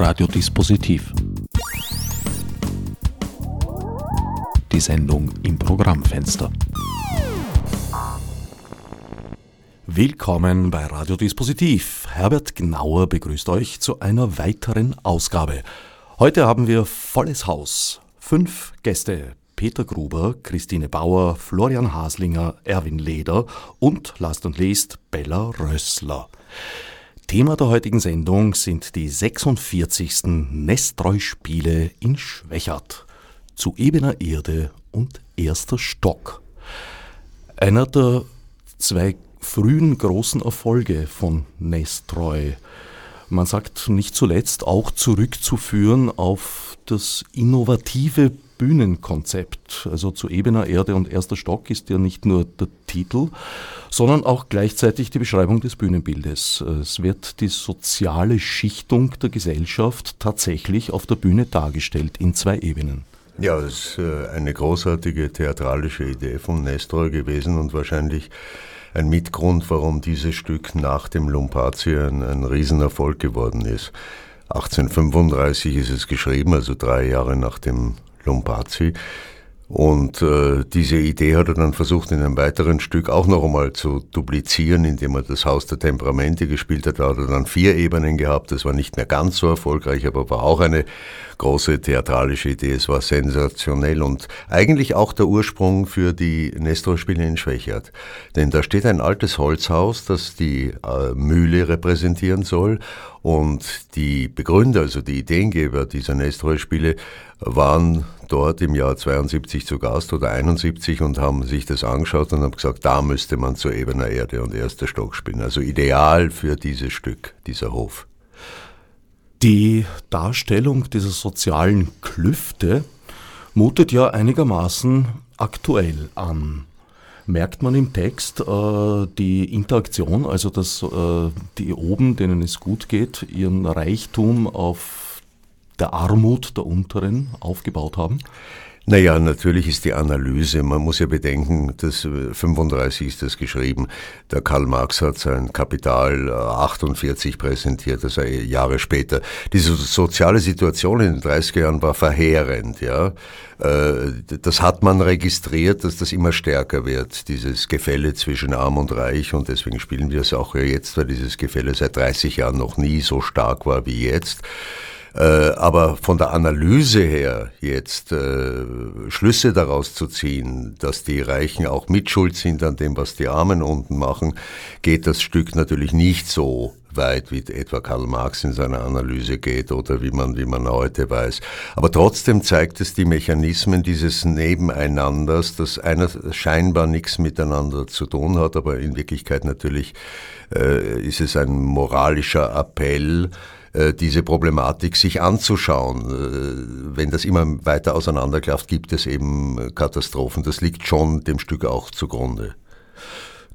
Radiodispositiv. Die Sendung im Programmfenster. Willkommen bei Radiodispositiv. Herbert Gnauer begrüßt euch zu einer weiteren Ausgabe. Heute haben wir volles Haus. Fünf Gäste. Peter Gruber, Christine Bauer, Florian Haslinger, Erwin Leder und, last und least, Bella Rössler. Thema der heutigen Sendung sind die 46. Nestreu-Spiele in Schwächert. Zu ebener Erde und erster Stock. Einer der zwei frühen großen Erfolge von Nestreu. Man sagt nicht zuletzt auch zurückzuführen auf das innovative Bühnenkonzept. Also zu ebener Erde und erster Stock ist ja nicht nur der Titel, sondern auch gleichzeitig die Beschreibung des Bühnenbildes. Es wird die soziale Schichtung der Gesellschaft tatsächlich auf der Bühne dargestellt in zwei Ebenen. Ja, das ist äh, eine großartige theatralische Idee von Nestor gewesen und wahrscheinlich ein Mitgrund, warum dieses Stück nach dem Lumpazi ein, ein Riesenerfolg geworden ist. 1835 ist es geschrieben, also drei Jahre nach dem Lombardi. Und äh, diese Idee hat er dann versucht, in einem weiteren Stück auch noch einmal zu duplizieren, indem er das Haus der Temperamente gespielt hat. Da hat er dann vier Ebenen gehabt. Das war nicht mehr ganz so erfolgreich, aber war auch eine große theatralische Idee. Es war sensationell und eigentlich auch der Ursprung für die Nestor-Spiele in Schwächert. Denn da steht ein altes Holzhaus, das die äh, Mühle repräsentieren soll. Und die Begründer, also die Ideengeber dieser Nestor-Spiele, waren dort im Jahr 72 zu Gast oder 71 und haben sich das angeschaut und haben gesagt, da müsste man zu ebener Erde und erster Stock spielen. Also ideal für dieses Stück, dieser Hof. Die Darstellung dieser sozialen Klüfte mutet ja einigermaßen aktuell an. Merkt man im Text äh, die Interaktion, also dass äh, die oben, denen es gut geht, ihren Reichtum auf der Armut der Unteren aufgebaut haben? Naja, natürlich ist die Analyse, man muss ja bedenken, dass 35 ist das geschrieben. Der Karl Marx hat sein Kapital 48 präsentiert, also Jahre später. Diese soziale Situation in den 30er Jahren war verheerend, ja. Äh, das hat man registriert, dass das immer stärker wird, dieses Gefälle zwischen Arm und Reich und deswegen spielen wir es auch jetzt, weil dieses Gefälle seit 30 Jahren noch nie so stark war wie jetzt. Äh, aber von der Analyse her jetzt äh, Schlüsse daraus zu ziehen, dass die Reichen auch mitschuld sind an dem, was die Armen unten machen, geht das Stück natürlich nicht so weit, wie etwa Karl Marx in seiner Analyse geht oder wie man, wie man heute weiß. Aber trotzdem zeigt es die Mechanismen dieses Nebeneinanders, das einer scheinbar nichts miteinander zu tun hat, aber in Wirklichkeit natürlich äh, ist es ein moralischer Appell, diese Problematik sich anzuschauen. Äh, wenn das immer weiter auseinanderklafft, gibt es eben Katastrophen. Das liegt schon dem Stück auch zugrunde.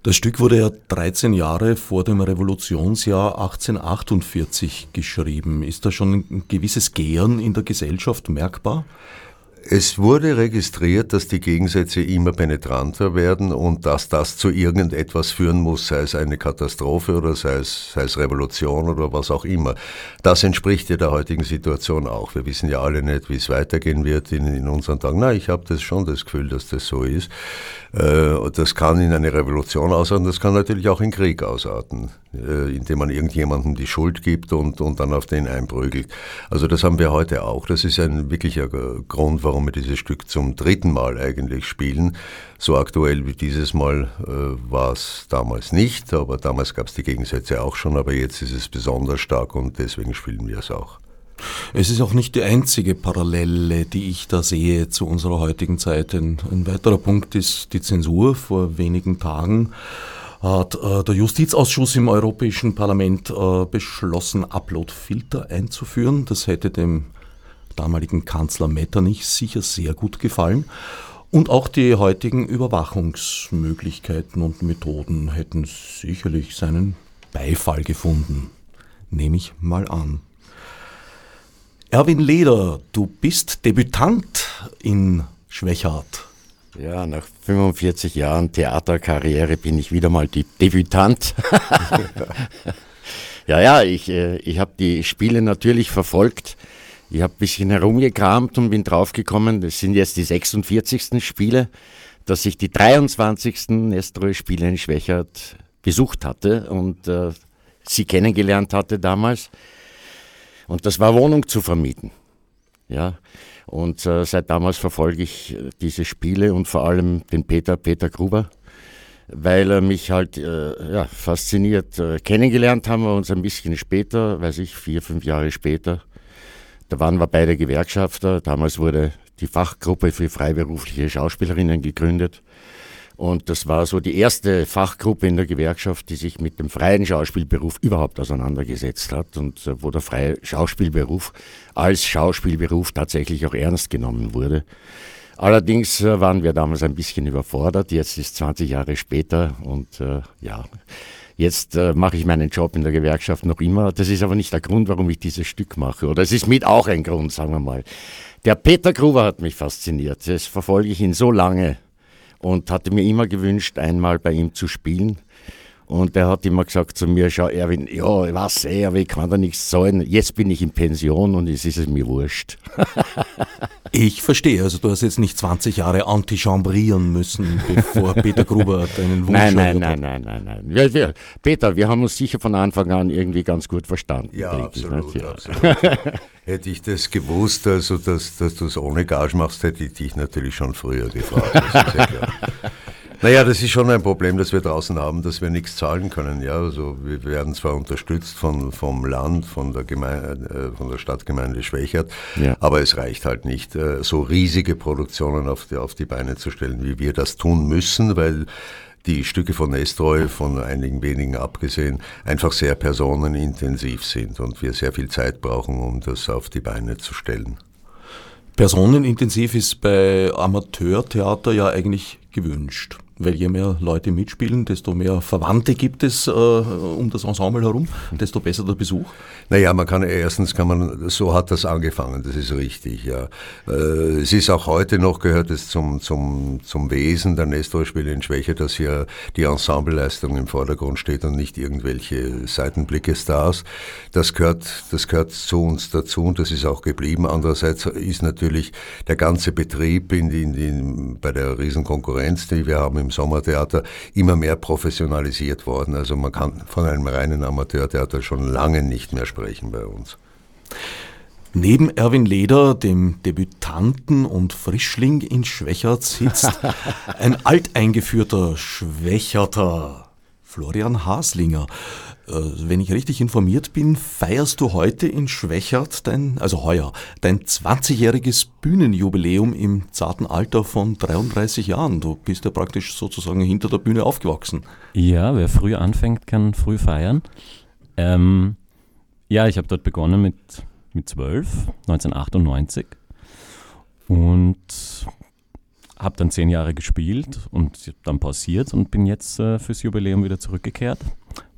Das Stück wurde ja 13 Jahre vor dem Revolutionsjahr 1848 geschrieben. Ist da schon ein gewisses Gären in der Gesellschaft merkbar? Es wurde registriert, dass die Gegensätze immer penetranter werden und dass das zu irgendetwas führen muss, sei es eine Katastrophe oder sei es, sei es Revolution oder was auch immer. Das entspricht ja der heutigen Situation auch. Wir wissen ja alle nicht, wie es weitergehen wird in, in unseren Tagen. Na, ich habe das schon das Gefühl, dass das so ist. Äh, das kann in eine Revolution ausarten, das kann natürlich auch in Krieg ausarten, äh, indem man irgendjemandem die Schuld gibt und, und dann auf den einprügelt. Also das haben wir heute auch. Das ist ein wirklicher Grund, warum warum wir dieses Stück zum dritten Mal eigentlich spielen. So aktuell wie dieses Mal äh, war es damals nicht, aber damals gab es die Gegensätze auch schon, aber jetzt ist es besonders stark und deswegen spielen wir es auch. Es ist auch nicht die einzige Parallele, die ich da sehe zu unserer heutigen Zeit. Ein, ein weiterer Punkt ist die Zensur. Vor wenigen Tagen hat äh, der Justizausschuss im Europäischen Parlament äh, beschlossen, Uploadfilter einzuführen. Das hätte dem damaligen Kanzler Metternich sicher sehr gut gefallen. Und auch die heutigen Überwachungsmöglichkeiten und Methoden hätten sicherlich seinen Beifall gefunden. Nehme ich mal an. Erwin Leder, du bist Debütant in Schwächert. Ja, nach 45 Jahren Theaterkarriere bin ich wieder mal die Debütant. Ja, ja, ich, äh, ich habe die Spiele natürlich verfolgt. Ich habe ein bisschen herumgekramt und bin draufgekommen, das sind jetzt die 46. Spiele, dass ich die 23. Nestroy-Spiele in Schwächert besucht hatte und äh, sie kennengelernt hatte damals. Und das war Wohnung zu vermieten. Ja, und äh, seit damals verfolge ich äh, diese Spiele und vor allem den Peter, Peter Gruber, weil er mich halt äh, ja, fasziniert. Äh, kennengelernt haben wir uns ein bisschen später, weiß ich, vier, fünf Jahre später. Da waren wir beide Gewerkschafter. Damals wurde die Fachgruppe für freiberufliche Schauspielerinnen gegründet. Und das war so die erste Fachgruppe in der Gewerkschaft, die sich mit dem freien Schauspielberuf überhaupt auseinandergesetzt hat und äh, wo der freie Schauspielberuf als Schauspielberuf tatsächlich auch ernst genommen wurde. Allerdings äh, waren wir damals ein bisschen überfordert. Jetzt ist 20 Jahre später und äh, ja, jetzt äh, mache ich meinen Job in der Gewerkschaft noch immer. Das ist aber nicht der Grund, warum ich dieses Stück mache. Oder es ist mit auch ein Grund, sagen wir mal. Der Peter Gruber hat mich fasziniert. Das verfolge ich ihn so lange und hatte mir immer gewünscht, einmal bei ihm zu spielen. Und er hat immer gesagt zu mir, schau Erwin, ja, was, ey, aber ich kann da nichts zahlen. Jetzt bin ich in Pension und es ist es mir wurscht. ich verstehe, also du hast jetzt nicht 20 Jahre antichambrieren müssen, bevor Peter Gruber deinen Wunsch Nein, nein, nein, nein, nein, nein. Wir, wir, Peter, wir haben uns sicher von Anfang an irgendwie ganz gut verstanden. Ja, absolut, ja. absolut. hätte ich das gewusst, also dass, dass du es ohne Gage machst, hätte ich dich natürlich schon früher gefragt. Das ist ja klar. Naja, das ist schon ein Problem, das wir draußen haben, dass wir nichts zahlen können. Ja, also wir werden zwar unterstützt von, vom Land, von der, Gemeinde, äh, von der Stadtgemeinde Schwächert, ja. aber es reicht halt nicht, äh, so riesige Produktionen auf die, auf die Beine zu stellen, wie wir das tun müssen, weil die Stücke von Nestroy, von einigen wenigen abgesehen, einfach sehr personenintensiv sind und wir sehr viel Zeit brauchen, um das auf die Beine zu stellen. Personenintensiv ist bei Amateurtheater ja eigentlich gewünscht weil je mehr Leute mitspielen, desto mehr Verwandte gibt es äh, um das Ensemble herum, desto besser der Besuch. Naja, man kann erstens kann man, so hat das angefangen, das ist richtig, ja. Äh, es ist auch heute noch, gehört es zum, zum, zum Wesen der Nestor-Spiele in Schwäche, dass hier die Ensembleleistung im Vordergrund steht und nicht irgendwelche Seitenblicke-Stars. Das gehört, das gehört zu uns dazu und das ist auch geblieben. Andererseits ist natürlich der ganze Betrieb in, in, in, bei der Riesenkonkurrenz, die wir haben im Sommertheater immer mehr professionalisiert worden. Also man kann von einem reinen Amateurtheater schon lange nicht mehr sprechen bei uns. Neben Erwin Leder, dem Debütanten und Frischling in Schwächert, sitzt ein alteingeführter Schwächerter, Florian Haslinger. Äh, wenn ich richtig informiert bin, feierst du heute in Schwächert dein, also heuer, dein 20-jähriges Bühnenjubiläum im zarten Alter von 33 Jahren. Du bist ja praktisch sozusagen hinter der Bühne aufgewachsen. Ja, wer früh anfängt, kann früh feiern. Ähm, ja, ich habe dort begonnen mit, mit 12, 1998. Und habe dann zehn Jahre gespielt und dann pausiert und bin jetzt äh, fürs Jubiläum wieder zurückgekehrt,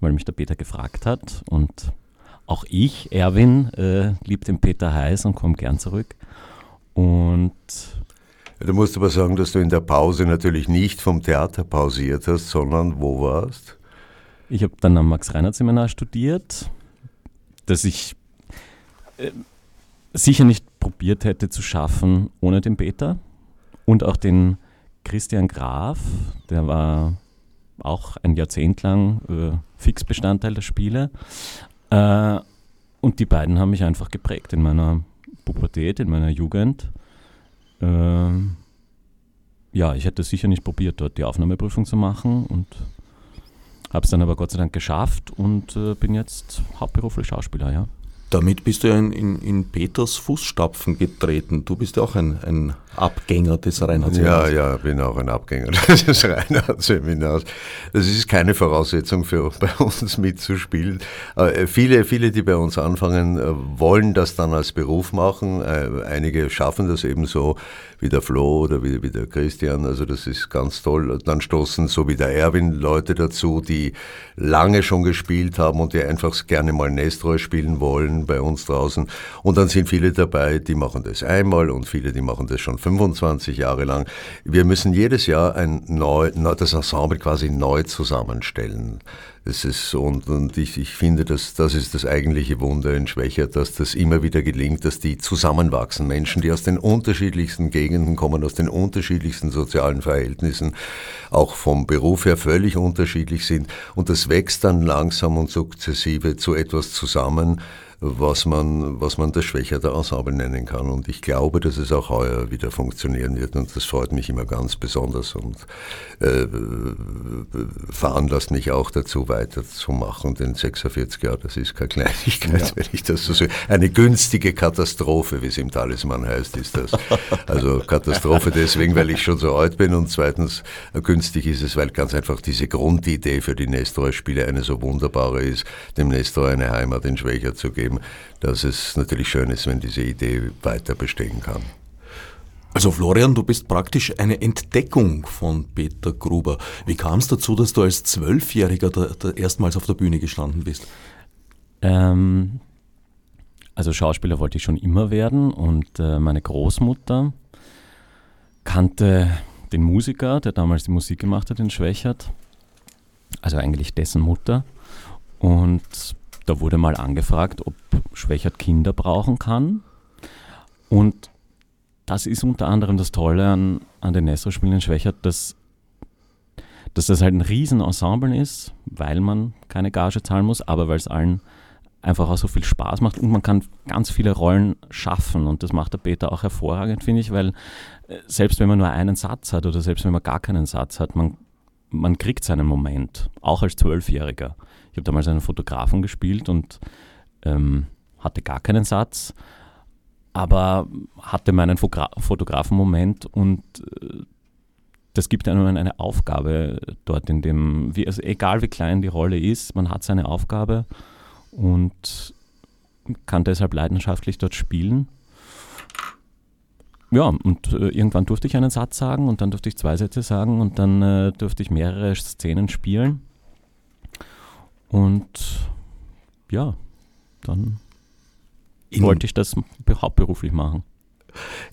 weil mich der Peter gefragt hat. Und auch ich, Erwin, äh, liebe den Peter heiß und komme gern zurück. Und Du musst aber sagen, dass du in der Pause natürlich nicht vom Theater pausiert hast, sondern wo warst? Ich habe dann am Max-Reinhardt-Seminar studiert, das ich äh, sicher nicht probiert hätte zu schaffen ohne den Peter. Und auch den Christian Graf, der war auch ein Jahrzehnt lang äh, Fixbestandteil der Spiele. Äh, und die beiden haben mich einfach geprägt in meiner Pubertät, in meiner Jugend. Äh, ja, ich hätte sicher nicht probiert, dort die Aufnahmeprüfung zu machen und habe es dann aber Gott sei Dank geschafft und äh, bin jetzt hauptberuflich Schauspieler, ja. Damit bist du ja in, in, in Peters Fußstapfen getreten. Du bist ja auch ein, ein Abgänger des Reinhard-Seminars. Ja, ja, bin auch ein Abgänger des Reinhard-Seminars. Das ist keine Voraussetzung für bei uns mitzuspielen. Äh, viele, viele, die bei uns anfangen, äh, wollen das dann als Beruf machen. Äh, einige schaffen das eben so, wie der Flo oder wie, wie der Christian. Also das ist ganz toll. Dann stoßen so wie der Erwin Leute dazu, die lange schon gespielt haben und die einfach gerne mal Nestroy spielen wollen bei uns draußen. Und dann sind viele dabei, die machen das einmal und viele, die machen das schon 25 Jahre lang. Wir müssen jedes Jahr ein neu, das Ensemble quasi neu zusammenstellen. Das ist, und, und ich, ich finde, dass, das ist das eigentliche Wunder in Schwächert, dass das immer wieder gelingt, dass die zusammenwachsen. Menschen, die aus den unterschiedlichsten Gegenden kommen, aus den unterschiedlichsten sozialen Verhältnissen, auch vom Beruf her völlig unterschiedlich sind. Und das wächst dann langsam und sukzessive zu etwas zusammen, was man, was man das schwächere Ensemble nennen kann. Und ich glaube, dass es auch heuer wieder funktionieren wird. Und das freut mich immer ganz besonders und äh, veranlasst mich auch dazu, weiterzumachen. Denn 46 Jahre, das ist keine Kleinigkeit, ja. wenn ich das so sehe. Eine günstige Katastrophe, wie es im Talisman heißt, ist das. Also Katastrophe deswegen, weil ich schon so alt bin und zweitens günstig ist es, weil ganz einfach diese Grundidee für die Nestor-Spiele eine so wunderbare ist, dem Nestor eine Heimat in Schwächer zu geben, dass es natürlich schön ist, wenn diese Idee weiter bestehen kann. Also Florian, du bist praktisch eine Entdeckung von Peter Gruber. Wie kam es dazu, dass du als Zwölfjähriger da, da erstmals auf der Bühne gestanden bist? Ähm, also Schauspieler wollte ich schon immer werden und äh, meine Großmutter kannte den Musiker, der damals die Musik gemacht hat in Schwächert, also eigentlich dessen Mutter. Und da wurde mal angefragt, ob Schwächert Kinder brauchen kann. Und das ist unter anderem das Tolle an, an den Nestro-Spielen in Schwächert, dass, dass das halt ein Riesenensemble ist, weil man keine Gage zahlen muss, aber weil es allen einfach auch so viel Spaß macht und man kann ganz viele Rollen schaffen und das macht der Peter auch hervorragend, finde ich, weil äh, selbst wenn man nur einen Satz hat oder selbst wenn man gar keinen Satz hat, man, man kriegt seinen Moment, auch als Zwölfjähriger. Ich habe damals einen Fotografen gespielt und ähm, hatte gar keinen Satz, aber hatte meinen Fotografen-Moment und äh, das gibt einem eine Aufgabe dort in dem, wie, also egal wie klein die Rolle ist, man hat seine Aufgabe und kann deshalb leidenschaftlich dort spielen. Ja, und äh, irgendwann durfte ich einen Satz sagen und dann durfte ich zwei Sätze sagen und dann äh, durfte ich mehrere Szenen spielen. Und ja, dann in, wollte ich das hauptberuflich machen.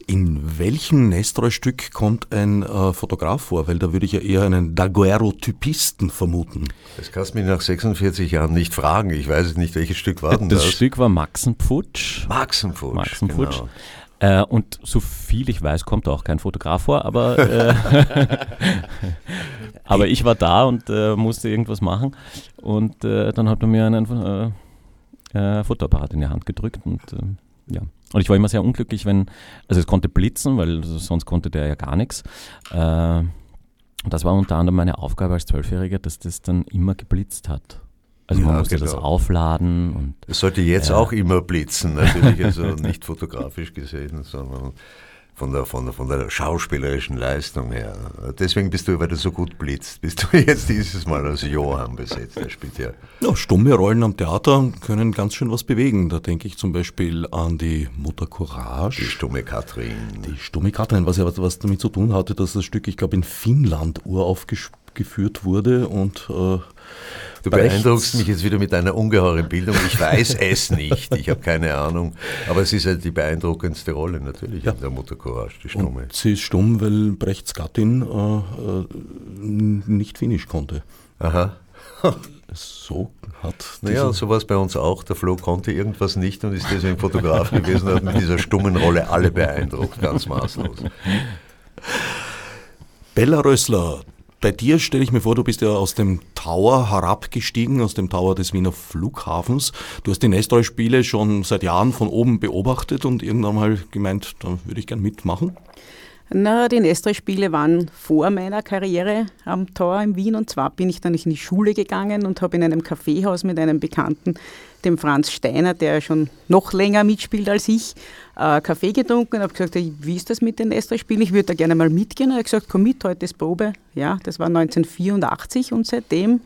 In welchem Nestroy-Stück kommt ein äh, Fotograf vor? Weil da würde ich ja eher einen Daguerreotypisten vermuten. Das kannst du mich nach 46 Jahren nicht fragen. Ich weiß es nicht, welches Stück war denn das? Das Stück war Maxenpfutsch. Maxenpfutsch, Maxenpfutsch. Genau. Äh, und so viel ich weiß, kommt auch kein Fotograf vor, aber, äh, aber ich war da und äh, musste irgendwas machen. Und äh, dann hat er mir einen äh, äh, Fotoapparat in die Hand gedrückt und ja. Und ich war immer sehr unglücklich, wenn, also es konnte blitzen, weil sonst konnte der ja gar nichts. Äh, das war unter anderem meine Aufgabe als Zwölfjähriger, dass das dann immer geblitzt hat. Also ja, man musste genau. das aufladen. Es sollte jetzt äh, auch immer blitzen, natürlich, also nicht fotografisch gesehen, sondern von der, von, der, von der schauspielerischen Leistung her. Deswegen bist du, weil du so gut blitzt, bist du jetzt dieses Mal als Johann besetzt. Der spielt ja. ja. Stumme Rollen am Theater können ganz schön was bewegen. Da denke ich zum Beispiel an die Mutter Courage. Die stumme Katrin. Die stumme Katrin, was ja was damit zu tun hatte, dass das Stück, ich glaube, in Finnland uraufgeführt wurde und äh, Du beeindruckst mich jetzt wieder mit deiner ungeheuren Bildung. Ich weiß es nicht, ich habe keine Ahnung. Aber es ist halt die beeindruckendste Rolle natürlich ja. in der Mutter Courage, die Stumme. Und sie ist stumm, weil Brechts Gattin äh, äh nicht Finnisch konnte. Aha. so hat. Naja, so war es bei uns auch. Der Flo konnte irgendwas nicht und ist deswegen Fotograf gewesen und hat mit dieser stummen Rolle alle beeindruckt, ganz maßlos. Bella Rössler, bei dir stelle ich mir vor, du bist ja aus dem Tower herabgestiegen, aus dem Tower des Wiener Flughafens. Du hast die Nestroy-Spiele schon seit Jahren von oben beobachtet und irgendwann mal gemeint, da würde ich gern mitmachen. Na, die Nestroy-Spiele waren vor meiner Karriere am Tor in Wien und zwar bin ich dann in die Schule gegangen und habe in einem Kaffeehaus mit einem Bekannten dem Franz Steiner, der schon noch länger mitspielt als ich, äh, Kaffee getrunken und habe gesagt, wie ist das mit den Estra-Spielen? Ich würde da gerne mal mitgehen. Und er hat gesagt, komm mit, heute ist Probe. Ja, das war 1984 und seitdem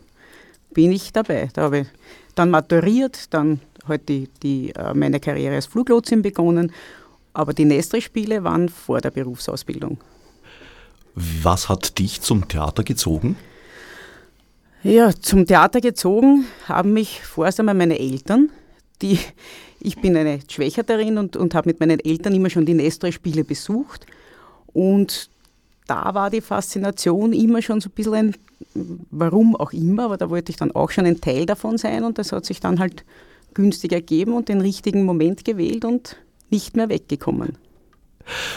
bin ich dabei. Da habe ich dann maturiert, dann halt die, die, äh, meine Karriere als Fluglotsin begonnen. Aber die Nestre-Spiele waren vor der Berufsausbildung. Was hat dich zum Theater gezogen? Ja, zum Theater gezogen haben mich vorerst einmal meine Eltern, die ich bin eine Schwächerterin und, und habe mit meinen Eltern immer schon die Nestroy-Spiele besucht. Und da war die Faszination immer schon so ein bisschen ein, warum auch immer, aber da wollte ich dann auch schon ein Teil davon sein und das hat sich dann halt günstig ergeben und den richtigen Moment gewählt und nicht mehr weggekommen.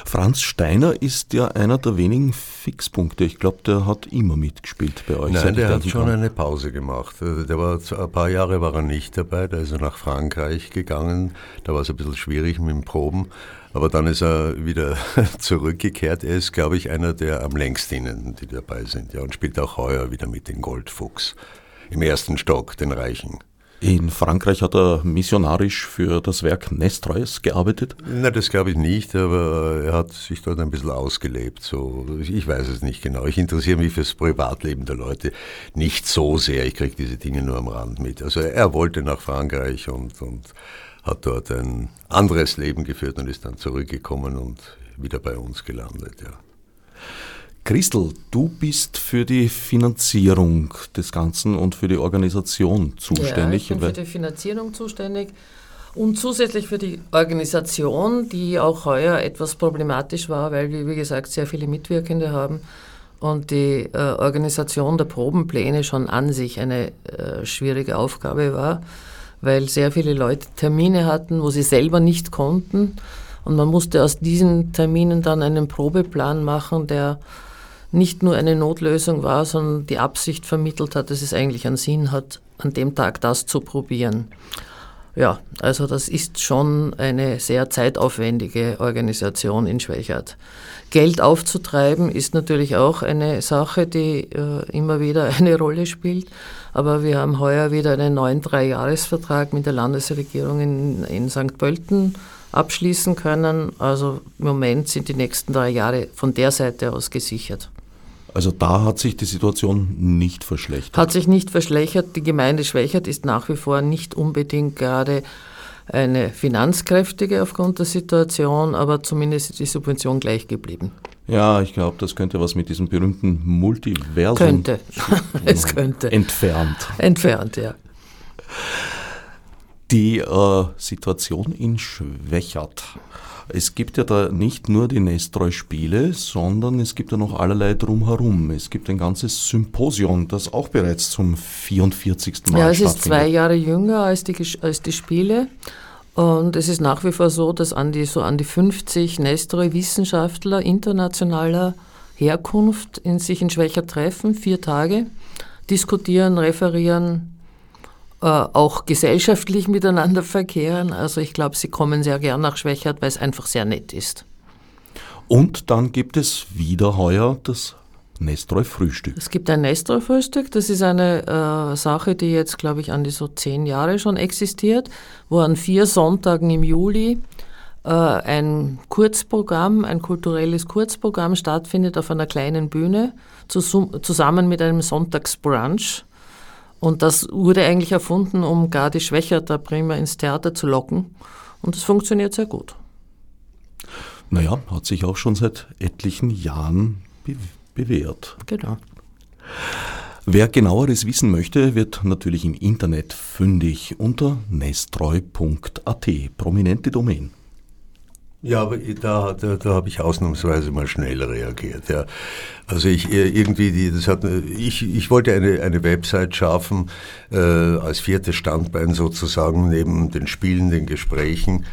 Franz Steiner ist ja einer der wenigen Fixpunkte. Ich glaube, der hat immer mitgespielt bei euch. Nein, der hat schon kam. eine Pause gemacht. Also der war ein paar Jahre war er nicht dabei, da ist er nach Frankreich gegangen. Da war es ein bisschen schwierig mit dem Proben. Aber dann ist er wieder zurückgekehrt. Er ist, glaube ich, einer der am längsten, die dabei sind. Ja, und spielt auch heuer wieder mit dem Goldfuchs. Im ersten Stock, den Reichen. In Frankreich hat er missionarisch für das Werk Nestreus gearbeitet? Na, das glaube ich nicht, aber er hat sich dort ein bisschen ausgelebt. So, ich weiß es nicht genau. Ich interessiere mich fürs Privatleben der Leute nicht so sehr. Ich kriege diese Dinge nur am Rand mit. Also er wollte nach Frankreich und, und hat dort ein anderes Leben geführt und ist dann zurückgekommen und wieder bei uns gelandet. Ja. Christel, du bist für die Finanzierung des Ganzen und für die Organisation zuständig. Ja, ich bin für die Finanzierung zuständig und zusätzlich für die Organisation, die auch heuer etwas problematisch war, weil wir, wie gesagt, sehr viele Mitwirkende haben und die äh, Organisation der Probenpläne schon an sich eine äh, schwierige Aufgabe war, weil sehr viele Leute Termine hatten, wo sie selber nicht konnten. Und man musste aus diesen Terminen dann einen Probeplan machen, der nicht nur eine Notlösung war, sondern die Absicht vermittelt hat, dass es eigentlich einen Sinn hat, an dem Tag das zu probieren. Ja, also das ist schon eine sehr zeitaufwendige Organisation in Schwächert. Geld aufzutreiben ist natürlich auch eine Sache, die äh, immer wieder eine Rolle spielt. Aber wir haben heuer wieder einen neuen Dreijahresvertrag mit der Landesregierung in, in St. Pölten abschließen können. Also im Moment sind die nächsten drei Jahre von der Seite aus gesichert. Also da hat sich die Situation nicht verschlechtert. Hat sich nicht verschlechtert. Die Gemeinde Schwächert ist nach wie vor nicht unbedingt gerade eine finanzkräftige aufgrund der Situation, aber zumindest ist die Subvention gleich geblieben. Ja, ich glaube, das könnte was mit diesem berühmten Multiversum. Könnte. es könnte. Entfernt. Entfernt, ja. Die äh, Situation in Schwächert es gibt ja da nicht nur die Nestreu-Spiele, sondern es gibt ja noch allerlei drumherum. Es gibt ein ganzes Symposium, das auch bereits zum 44. Mal Ja, es ist zwei Jahre jünger als die, als die Spiele. Und es ist nach wie vor so, dass an die, so an die 50 Nestreu-Wissenschaftler internationaler Herkunft in sich in Schwächer treffen, vier Tage, diskutieren, referieren, auch gesellschaftlich miteinander verkehren. Also ich glaube, sie kommen sehr gern nach Schwächert, weil es einfach sehr nett ist. Und dann gibt es wieder heuer das Nestreu-Frühstück. Es gibt ein Nestreu-Frühstück. Das ist eine äh, Sache, die jetzt, glaube ich, an die so zehn Jahre schon existiert, wo an vier Sonntagen im Juli äh, ein Kurzprogramm, ein kulturelles Kurzprogramm stattfindet auf einer kleinen Bühne, zusammen mit einem Sonntagsbrunch und das wurde eigentlich erfunden, um gar die Schwächerter prima ins Theater zu locken. Und es funktioniert sehr gut. Naja, hat sich auch schon seit etlichen Jahren be bewährt. Genau. Wer genaueres wissen möchte, wird natürlich im Internet fündig unter nestreu.at, prominente Domain. Ja, aber da, da, da habe ich ausnahmsweise mal schnell reagiert. Ja. Also ich äh, irgendwie, die, das hat, ich, ich wollte eine, eine Website schaffen äh, als viertes Standbein sozusagen neben den Spielen, den Gesprächen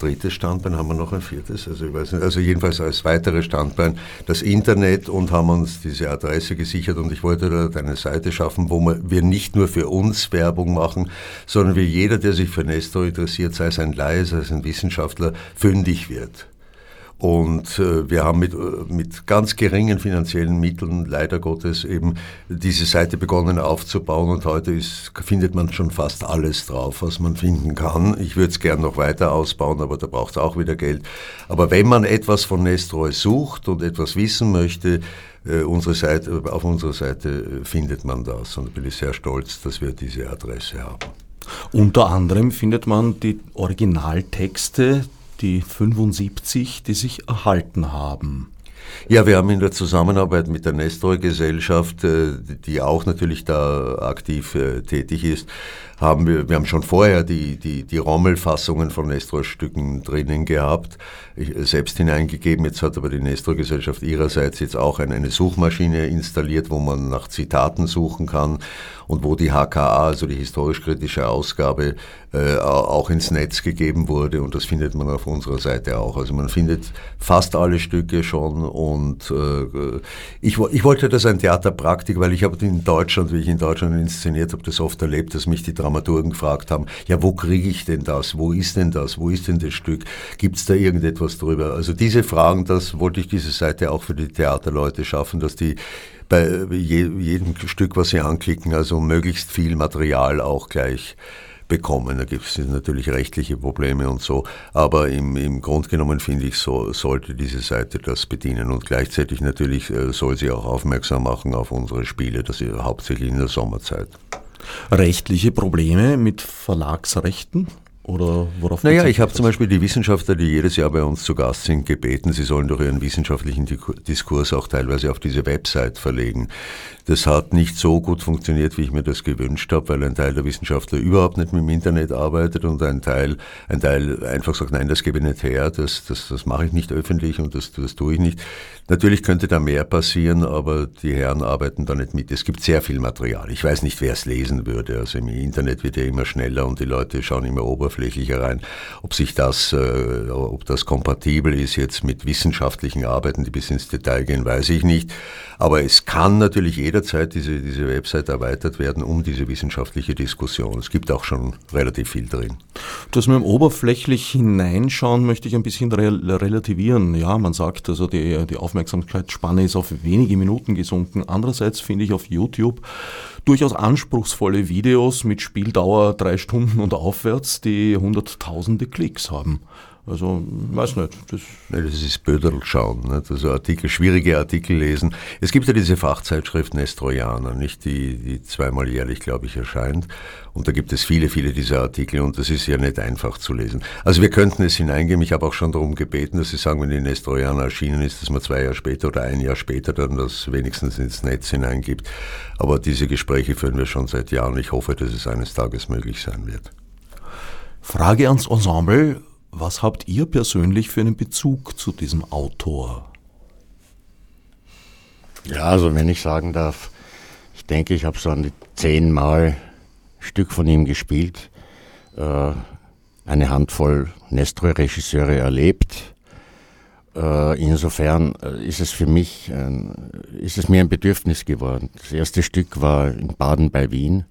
drittes Standbein, haben wir noch ein viertes, also ich weiß nicht, also jedenfalls als weiteres Standbein das Internet und haben uns diese Adresse gesichert und ich wollte dort eine Seite schaffen, wo wir nicht nur für uns Werbung machen, sondern wie jeder, der sich für Nestor interessiert, sei es ein Laie, sei es ein Wissenschaftler, fündig wird. Und äh, wir haben mit, äh, mit ganz geringen finanziellen Mitteln leider Gottes eben diese Seite begonnen aufzubauen und heute ist, findet man schon fast alles drauf, was man finden kann. Ich würde es gern noch weiter ausbauen, aber da braucht es auch wieder Geld. Aber wenn man etwas von Nestroy sucht und etwas wissen möchte, äh, unsere Seite, auf unserer Seite findet man das und da bin ich sehr stolz, dass wir diese Adresse haben. Unter anderem findet man die Originaltexte die 75, die sich erhalten haben. Ja, wir haben in der Zusammenarbeit mit der Nestor-Gesellschaft, äh, die auch natürlich da aktiv äh, tätig ist, haben wir, wir haben schon vorher die, die, die Rommelfassungen von Nestor-Stücken drinnen gehabt, äh, selbst hineingegeben. Jetzt hat aber die Nestor-Gesellschaft ihrerseits jetzt auch eine Suchmaschine installiert, wo man nach Zitaten suchen kann und wo die HKA, also die historisch-kritische Ausgabe, äh, auch ins Netz gegeben wurde und das findet man auf unserer Seite auch. Also man findet fast alle Stücke schon und äh, ich, ich wollte das ein Theaterpraktik, weil ich habe in Deutschland, wie ich in Deutschland inszeniert habe, das oft erlebt, dass mich die Dramaturgen gefragt haben, ja, wo kriege ich denn das? Wo ist denn das? Wo ist denn das Stück? Gibt es da irgendetwas drüber? Also diese Fragen, das wollte ich diese Seite auch für die Theaterleute schaffen, dass die bei jedem Stück, was sie anklicken, also möglichst viel Material auch gleich bekommen. Da gibt es natürlich rechtliche Probleme und so, aber im, im Grund genommen finde ich, so sollte diese Seite das bedienen und gleichzeitig natürlich äh, soll sie auch aufmerksam machen auf unsere Spiele, das ist hauptsächlich in der Sommerzeit. Rechtliche Probleme mit Verlagsrechten? Oder worauf naja, ich habe zum Beispiel die Wissenschaftler, die jedes Jahr bei uns zu Gast sind, gebeten, sie sollen durch ihren wissenschaftlichen Diskurs auch teilweise auf diese Website verlegen. Das hat nicht so gut funktioniert, wie ich mir das gewünscht habe, weil ein Teil der Wissenschaftler überhaupt nicht mit dem Internet arbeitet und ein Teil, ein Teil einfach sagt, nein, das gebe ich nicht her, das, das, das mache ich nicht öffentlich und das, das tue ich nicht. Natürlich könnte da mehr passieren, aber die Herren arbeiten da nicht mit. Es gibt sehr viel Material. Ich weiß nicht, wer es lesen würde. Also im Internet wird ja immer schneller und die Leute schauen immer oberflächlicher rein. Ob sich das, äh, ob das kompatibel ist jetzt mit wissenschaftlichen Arbeiten, die bis ins Detail gehen, weiß ich nicht. Aber es kann natürlich jederzeit diese, diese Website erweitert werden um diese wissenschaftliche Diskussion. Es gibt auch schon relativ viel drin. Das mit dem oberflächlich hineinschauen möchte ich ein bisschen relativieren. Ja, man sagt also, die, die Aufmerksamkeitsspanne ist auf wenige Minuten gesunken. Andererseits finde ich auf YouTube durchaus anspruchsvolle Videos mit Spieldauer drei Stunden und aufwärts, die hunderttausende Klicks haben. Also, weiß nicht. Das, nee, das ist Böderl schauen, nicht? also Artikel, schwierige Artikel lesen. Es gibt ja diese Fachzeitschrift Nestroianer, nicht die, die zweimal jährlich, glaube ich, erscheint. Und da gibt es viele, viele dieser Artikel und das ist ja nicht einfach zu lesen. Also wir könnten es hineingeben. Ich habe auch schon darum gebeten, dass Sie sagen, wenn die Nestroianer erschienen ist, dass man zwei Jahre später oder ein Jahr später dann das wenigstens ins Netz hineingibt. Aber diese Gespräche führen wir schon seit Jahren. Ich hoffe, dass es eines Tages möglich sein wird. Frage ans Ensemble. Was habt ihr persönlich für einen Bezug zu diesem Autor? Ja, also wenn ich sagen darf, ich denke, ich habe so an die zehnmal Stück von ihm gespielt, äh, eine Handvoll Nestroy-Regisseure erlebt. Äh, insofern äh, ist es für mich, ist es mir ein Bedürfnis geworden. Das erste Stück war in Baden bei Wien.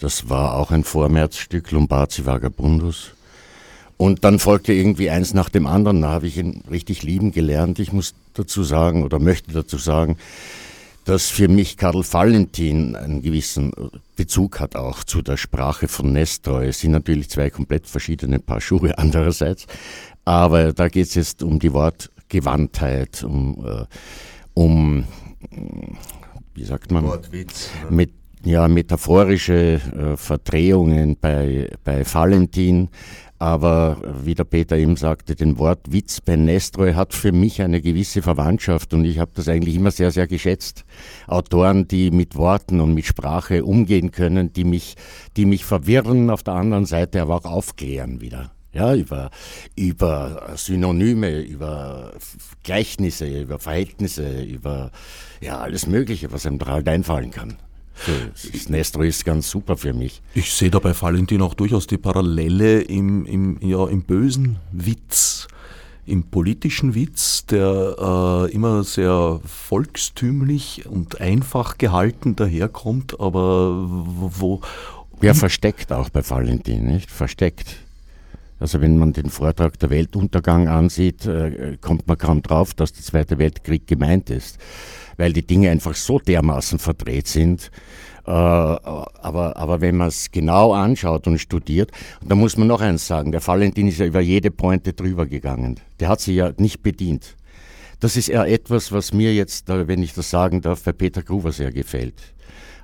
Das war auch ein Vormärzstück, Lombardi Vagabundus. Und dann folgte irgendwie eins nach dem anderen. Da habe ich ihn richtig lieben gelernt. Ich muss dazu sagen oder möchte dazu sagen, dass für mich Karl Valentin einen gewissen Bezug hat auch zu der Sprache von Nestor. Es sind natürlich zwei komplett verschiedene Paar Schuhe andererseits. Aber da geht es jetzt um die Wortgewandtheit, um, äh, um wie sagt man? Wortwitz. Mit, ja, metaphorische äh, Verdrehungen bei, bei Valentin, aber wie der Peter eben sagte, den Wort Witz bei Nestroy hat für mich eine gewisse Verwandtschaft und ich habe das eigentlich immer sehr, sehr geschätzt. Autoren, die mit Worten und mit Sprache umgehen können, die mich, die mich verwirren, auf der anderen Seite aber auch aufklären wieder. Ja, über, über Synonyme, über Gleichnisse, über Verhältnisse, über ja, alles Mögliche, was einem da halt einfallen kann. Das Nestro ist ganz super für mich. Ich sehe da bei Valentin auch durchaus die Parallele im, im, ja, im bösen Witz, im politischen Witz, der äh, immer sehr volkstümlich und einfach gehalten daherkommt, aber wo. Ja, versteckt auch bei Valentin, nicht? Versteckt. Also wenn man den Vortrag der Weltuntergang ansieht, äh, kommt man kaum drauf, dass der Zweite Weltkrieg gemeint ist weil die Dinge einfach so dermaßen verdreht sind. Äh, aber, aber wenn man es genau anschaut und studiert, da muss man noch eins sagen, der Valentin ist ja über jede Pointe drüber gegangen. Der hat sie ja nicht bedient. Das ist eher etwas, was mir jetzt, wenn ich das sagen darf, bei Peter Gruber sehr gefällt.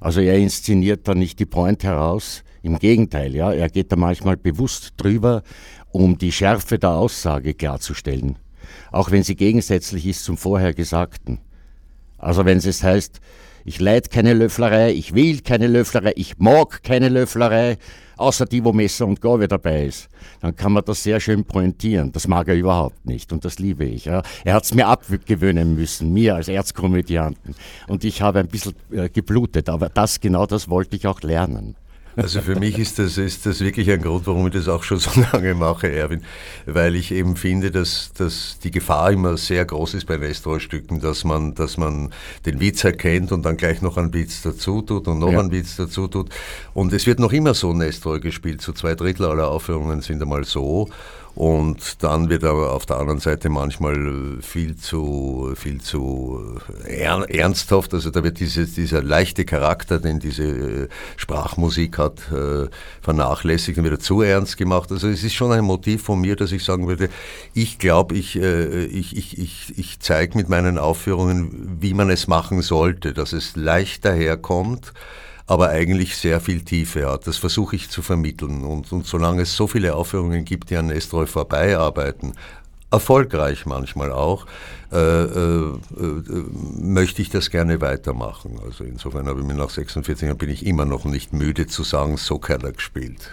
Also er inszeniert da nicht die Point heraus, im Gegenteil, ja, er geht da manchmal bewusst drüber, um die Schärfe der Aussage klarzustellen. auch wenn sie gegensätzlich ist zum vorher Gesagten. Also wenn es heißt, ich leid keine Löfflerei, ich will keine Löfflerei, ich mag keine Löfflerei, außer die, wo Messer und Gabel dabei ist. Dann kann man das sehr schön pointieren. Das mag er überhaupt nicht und das liebe ich. Ja. Er hat es mir abgewöhnen müssen, mir als Erzkomödianten. Und ich habe ein bisschen äh, geblutet, aber das genau das wollte ich auch lernen. Also für mich ist das, ist das wirklich ein Grund, warum ich das auch schon so lange mache, Erwin, weil ich eben finde, dass, dass die Gefahr immer sehr groß ist bei Nestroy-Stücken, dass man, dass man den Witz erkennt und dann gleich noch einen Witz dazu tut und noch ja. einen Witz dazu tut. Und es wird noch immer so Nestroy gespielt, so zwei Drittel aller Aufführungen sind einmal so. Und dann wird aber auf der anderen Seite manchmal viel zu, viel zu ernsthaft. Also da wird dieses, dieser leichte Charakter, den diese äh, Sprachmusik hat, äh, vernachlässigt und wieder zu ernst gemacht. Also es ist schon ein Motiv von mir, dass ich sagen würde, ich glaube, ich, äh, ich, ich, ich, ich zeige mit meinen Aufführungen, wie man es machen sollte, dass es leicht daherkommt aber eigentlich sehr viel Tiefe hat. Das versuche ich zu vermitteln. Und, und solange es so viele Aufführungen gibt, die an Nestroy vorbeiarbeiten, erfolgreich manchmal auch, äh, äh, äh, möchte ich das gerne weitermachen. Also insofern habe ich mir nach 46 Jahren bin ich immer noch nicht müde zu sagen, so Keller gespielt.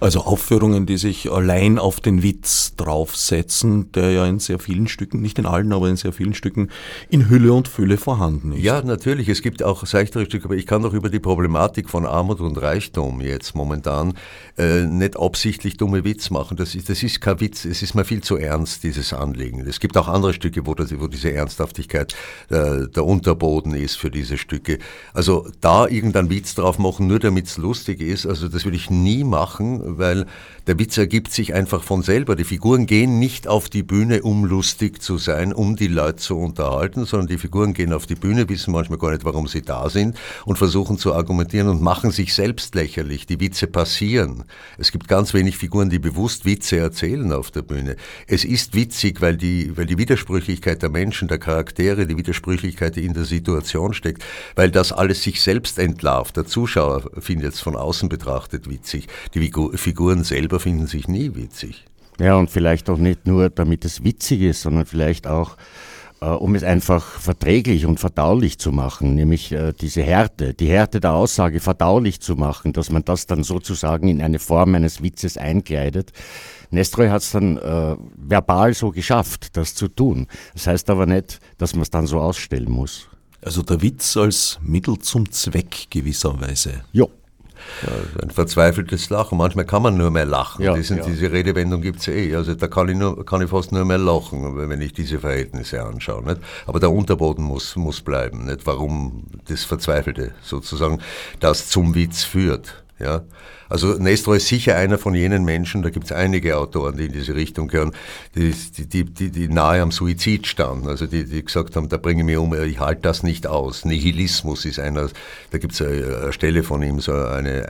Also Aufführungen, die sich allein auf den Witz draufsetzen, der ja in sehr vielen Stücken, nicht in allen, aber in sehr vielen Stücken in Hülle und Fülle vorhanden ist. Ja, natürlich. Es gibt auch seichtere Stücke, aber ich kann doch über die Problematik von Armut und Reichtum jetzt momentan äh, nicht absichtlich dumme Witz machen. Das ist, das ist kein Witz, es ist mir viel zu ernst, dieses Anliegen. Es gibt auch andere Stücke, wo, das, wo diese Ernsthaftigkeit äh, der Unterboden ist für diese Stücke. Also da irgendeinen Witz drauf machen, nur damit es lustig ist, also das würde ich nie machen weil der Witz ergibt sich einfach von selber. Die Figuren gehen nicht auf die Bühne, um lustig zu sein, um die Leute zu unterhalten, sondern die Figuren gehen auf die Bühne, wissen manchmal gar nicht, warum sie da sind und versuchen zu argumentieren und machen sich selbst lächerlich. Die Witze passieren. Es gibt ganz wenig Figuren, die bewusst Witze erzählen auf der Bühne. Es ist witzig, weil die, weil die Widersprüchlichkeit der Menschen, der Charaktere, die Widersprüchlichkeit, die in der Situation steckt, weil das alles sich selbst entlarvt. Der Zuschauer findet es von außen betrachtet witzig. Die Figuren selber finden sich nie witzig. Ja, und vielleicht auch nicht nur, damit es witzig ist, sondern vielleicht auch, äh, um es einfach verträglich und verdaulich zu machen, nämlich äh, diese Härte, die Härte der Aussage verdaulich zu machen, dass man das dann sozusagen in eine Form eines Witzes einkleidet. Nestroy hat es dann äh, verbal so geschafft, das zu tun. Das heißt aber nicht, dass man es dann so ausstellen muss. Also der Witz als Mittel zum Zweck gewisserweise. Ja. Ja, ein verzweifeltes Lachen. Manchmal kann man nur mehr lachen. Ja, Diesen, ja. Diese Redewendung gibt es eh. Also da kann ich, nur, kann ich fast nur mehr lachen, wenn ich diese Verhältnisse anschaue. Nicht? Aber der Unterboden muss, muss bleiben. Nicht? Warum das Verzweifelte sozusagen das zum Witz führt. Ja? Also Nestor ist sicher einer von jenen Menschen, da gibt es einige Autoren, die in diese Richtung gehören, die, die, die, die nahe am Suizid standen, also die, die gesagt haben, da bringe ich mich um, ich halte das nicht aus. Nihilismus ist einer, da gibt es eine Stelle von ihm, so eine,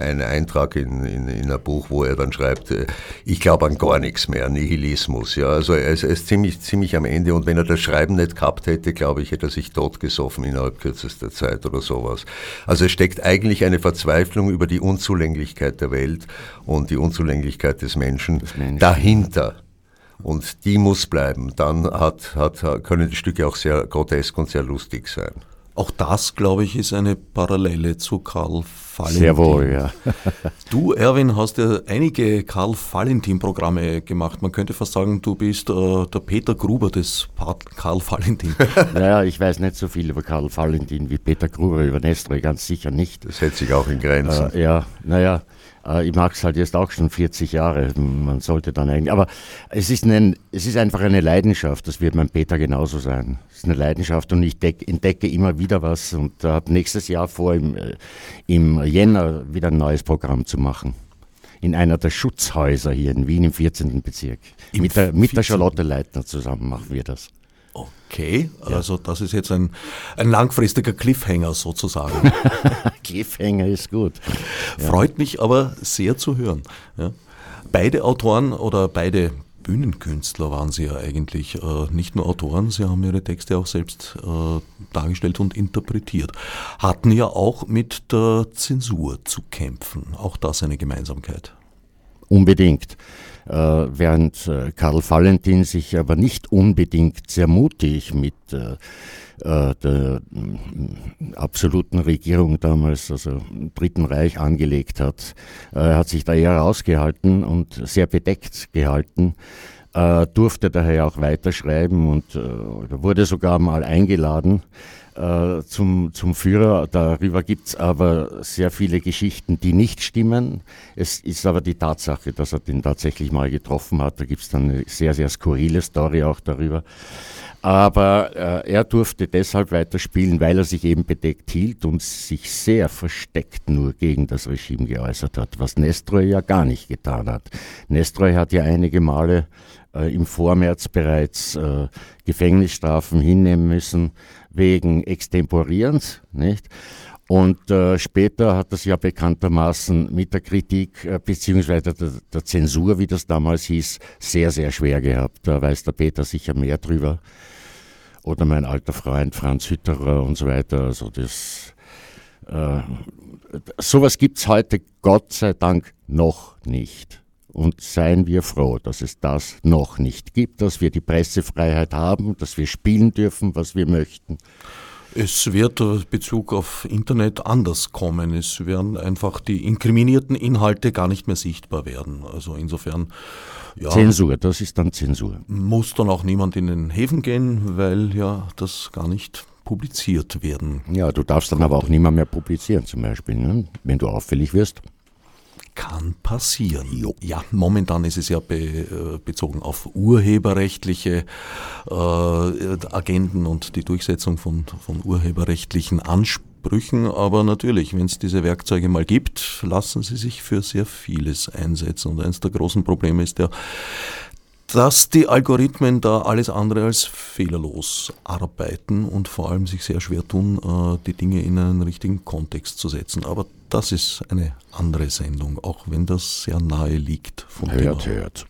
einen Eintrag in, in, in einem Buch, wo er dann schreibt, äh, ich glaube an gar nichts mehr, Nihilismus. Ja, also er ist, er ist ziemlich, ziemlich am Ende und wenn er das Schreiben nicht gehabt hätte, glaube ich, hätte er sich totgesoffen innerhalb kürzester Zeit oder sowas. Also es steckt eigentlich eine Verzweiflung über die Unzulänglichkeit Unzulänglichkeit der Welt und die Unzulänglichkeit des Menschen, Menschen. dahinter. Und die muss bleiben. Dann hat, hat, können die Stücke auch sehr grotesk und sehr lustig sein. Auch das, glaube ich, ist eine Parallele zu Karl Valentin. Sehr wohl, ja. du, Erwin, hast ja einige Karl Valentin-Programme gemacht. Man könnte fast sagen, du bist äh, der Peter Gruber des Karl Valentin. naja, ich weiß nicht so viel über Karl Valentin wie Peter Gruber über Nestre, ganz sicher nicht. Das hält sich auch in Grenzen. Äh, ja, naja. Äh, ich mag es halt jetzt auch schon 40 Jahre. Man sollte dann eigentlich. Aber es ist, ein, es ist einfach eine Leidenschaft. Das wird mein Peter genauso sein. Es ist eine Leidenschaft und ich deck, entdecke immer wieder was und äh, habe nächstes Jahr vor, im, äh, im Jänner wieder ein neues Programm zu machen. In einer der Schutzhäuser hier in Wien im 14. Bezirk. mit der, mit der Charlotte Leitner zusammen machen wir das. Okay, also das ist jetzt ein, ein langfristiger Cliffhanger sozusagen. Cliffhanger ist gut. Freut mich aber sehr zu hören. Beide Autoren oder beide Bühnenkünstler waren sie ja eigentlich. Äh, nicht nur Autoren, sie haben ihre Texte auch selbst äh, dargestellt und interpretiert. Hatten ja auch mit der Zensur zu kämpfen. Auch das eine Gemeinsamkeit. Unbedingt. Äh, während äh, Karl Valentin sich aber nicht unbedingt sehr mutig mit äh, der äh, absoluten Regierung damals, also Dritten Reich, angelegt hat. Er hat sich da eher rausgehalten und sehr bedeckt gehalten durfte daher auch weiterschreiben und wurde sogar mal eingeladen äh, zum, zum Führer. Darüber gibt es aber sehr viele Geschichten, die nicht stimmen. Es ist aber die Tatsache, dass er den tatsächlich mal getroffen hat. Da gibt es dann eine sehr, sehr skurrile Story auch darüber. Aber äh, er durfte deshalb weiterspielen, weil er sich eben bedeckt hielt und sich sehr versteckt nur gegen das Regime geäußert hat, was Nestroy ja gar nicht getan hat. Nestroy hat ja einige Male äh, im Vormärz bereits äh, Gefängnisstrafen hinnehmen müssen wegen Extemporierens, nicht? Und äh, später hat das ja bekanntermaßen mit der Kritik äh, beziehungsweise der, der, Zensur, wie das damals hieß, sehr, sehr schwer gehabt. Da weiß der Peter sicher mehr drüber. Oder mein alter Freund Franz Hütterer und so weiter. Also das äh, sowas gibt's heute Gott sei Dank noch nicht. Und seien wir froh, dass es das noch nicht gibt, dass wir die Pressefreiheit haben, dass wir spielen dürfen, was wir möchten. Es wird Bezug auf Internet anders kommen. Es werden einfach die inkriminierten Inhalte gar nicht mehr sichtbar werden. Also insofern. Ja, Zensur, das ist dann Zensur. Muss dann auch niemand in den Häfen gehen, weil ja das gar nicht publiziert werden. Ja, du darfst dann aber auch niemand mehr publizieren, zum Beispiel, ne? wenn du auffällig wirst kann passieren. Jo. Ja, momentan ist es ja be, äh, bezogen auf urheberrechtliche äh, Agenden und die Durchsetzung von, von urheberrechtlichen Ansprüchen. Aber natürlich, wenn es diese Werkzeuge mal gibt, lassen sie sich für sehr vieles einsetzen. Und eines der großen Probleme ist ja, dass die Algorithmen da alles andere als fehlerlos arbeiten und vor allem sich sehr schwer tun, äh, die Dinge in einen richtigen Kontext zu setzen. Aber das ist eine andere Sendung, auch wenn das sehr nahe liegt. Vom hört, Thema. hört.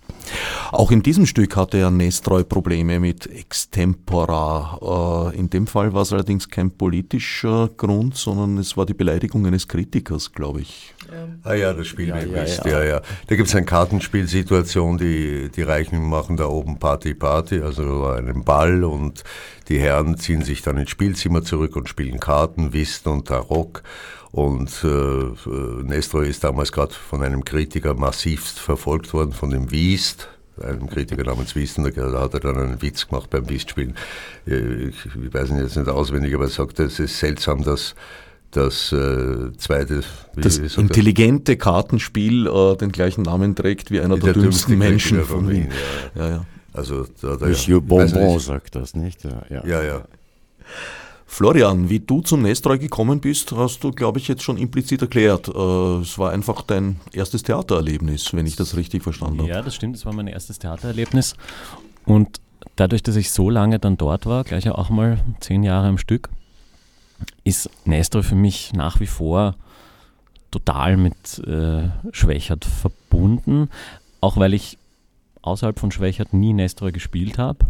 Auch in diesem Stück hatte er Nestroy Probleme mit Extempora. Äh, in dem Fall war es allerdings kein politischer Grund, sondern es war die Beleidigung eines Kritikers, glaube ich. Ja. Ah ja, das Spiel ja, ja, ja. ja, ja. Da gibt es eine Kartenspielsituation, die, die Reichen machen da oben Party Party, also einen Ball und die Herren ziehen sich dann ins Spielzimmer zurück und spielen Karten, Whist und Tarok. Und äh, äh, Nestor ist damals gerade von einem Kritiker massivst verfolgt worden, von dem Wiest, einem Kritiker namens Wiest, und da hat er dann einen Witz gemacht beim Wiestspielen. Äh, ich, ich weiß ihn jetzt nicht auswendig, aber er sagt, es ist seltsam, dass das äh, zweite, das intelligente Kartenspiel äh, den gleichen Namen trägt wie einer der, der dümmsten Menschen von Wien. Ja. Ja, ja. Also, da, da, Monsieur Bonbon sagt das, nicht? Ja, ja. ja. Florian, wie du zum Nestroy gekommen bist, hast du, glaube ich, jetzt schon implizit erklärt. Äh, es war einfach dein erstes Theatererlebnis, wenn ich das richtig verstanden habe. Ja, das stimmt, es war mein erstes Theatererlebnis. Und dadurch, dass ich so lange dann dort war, gleich auch mal zehn Jahre am Stück, ist Nestroy für mich nach wie vor total mit äh, Schwächert verbunden, auch weil ich außerhalb von Schwächert nie Nestroy gespielt habe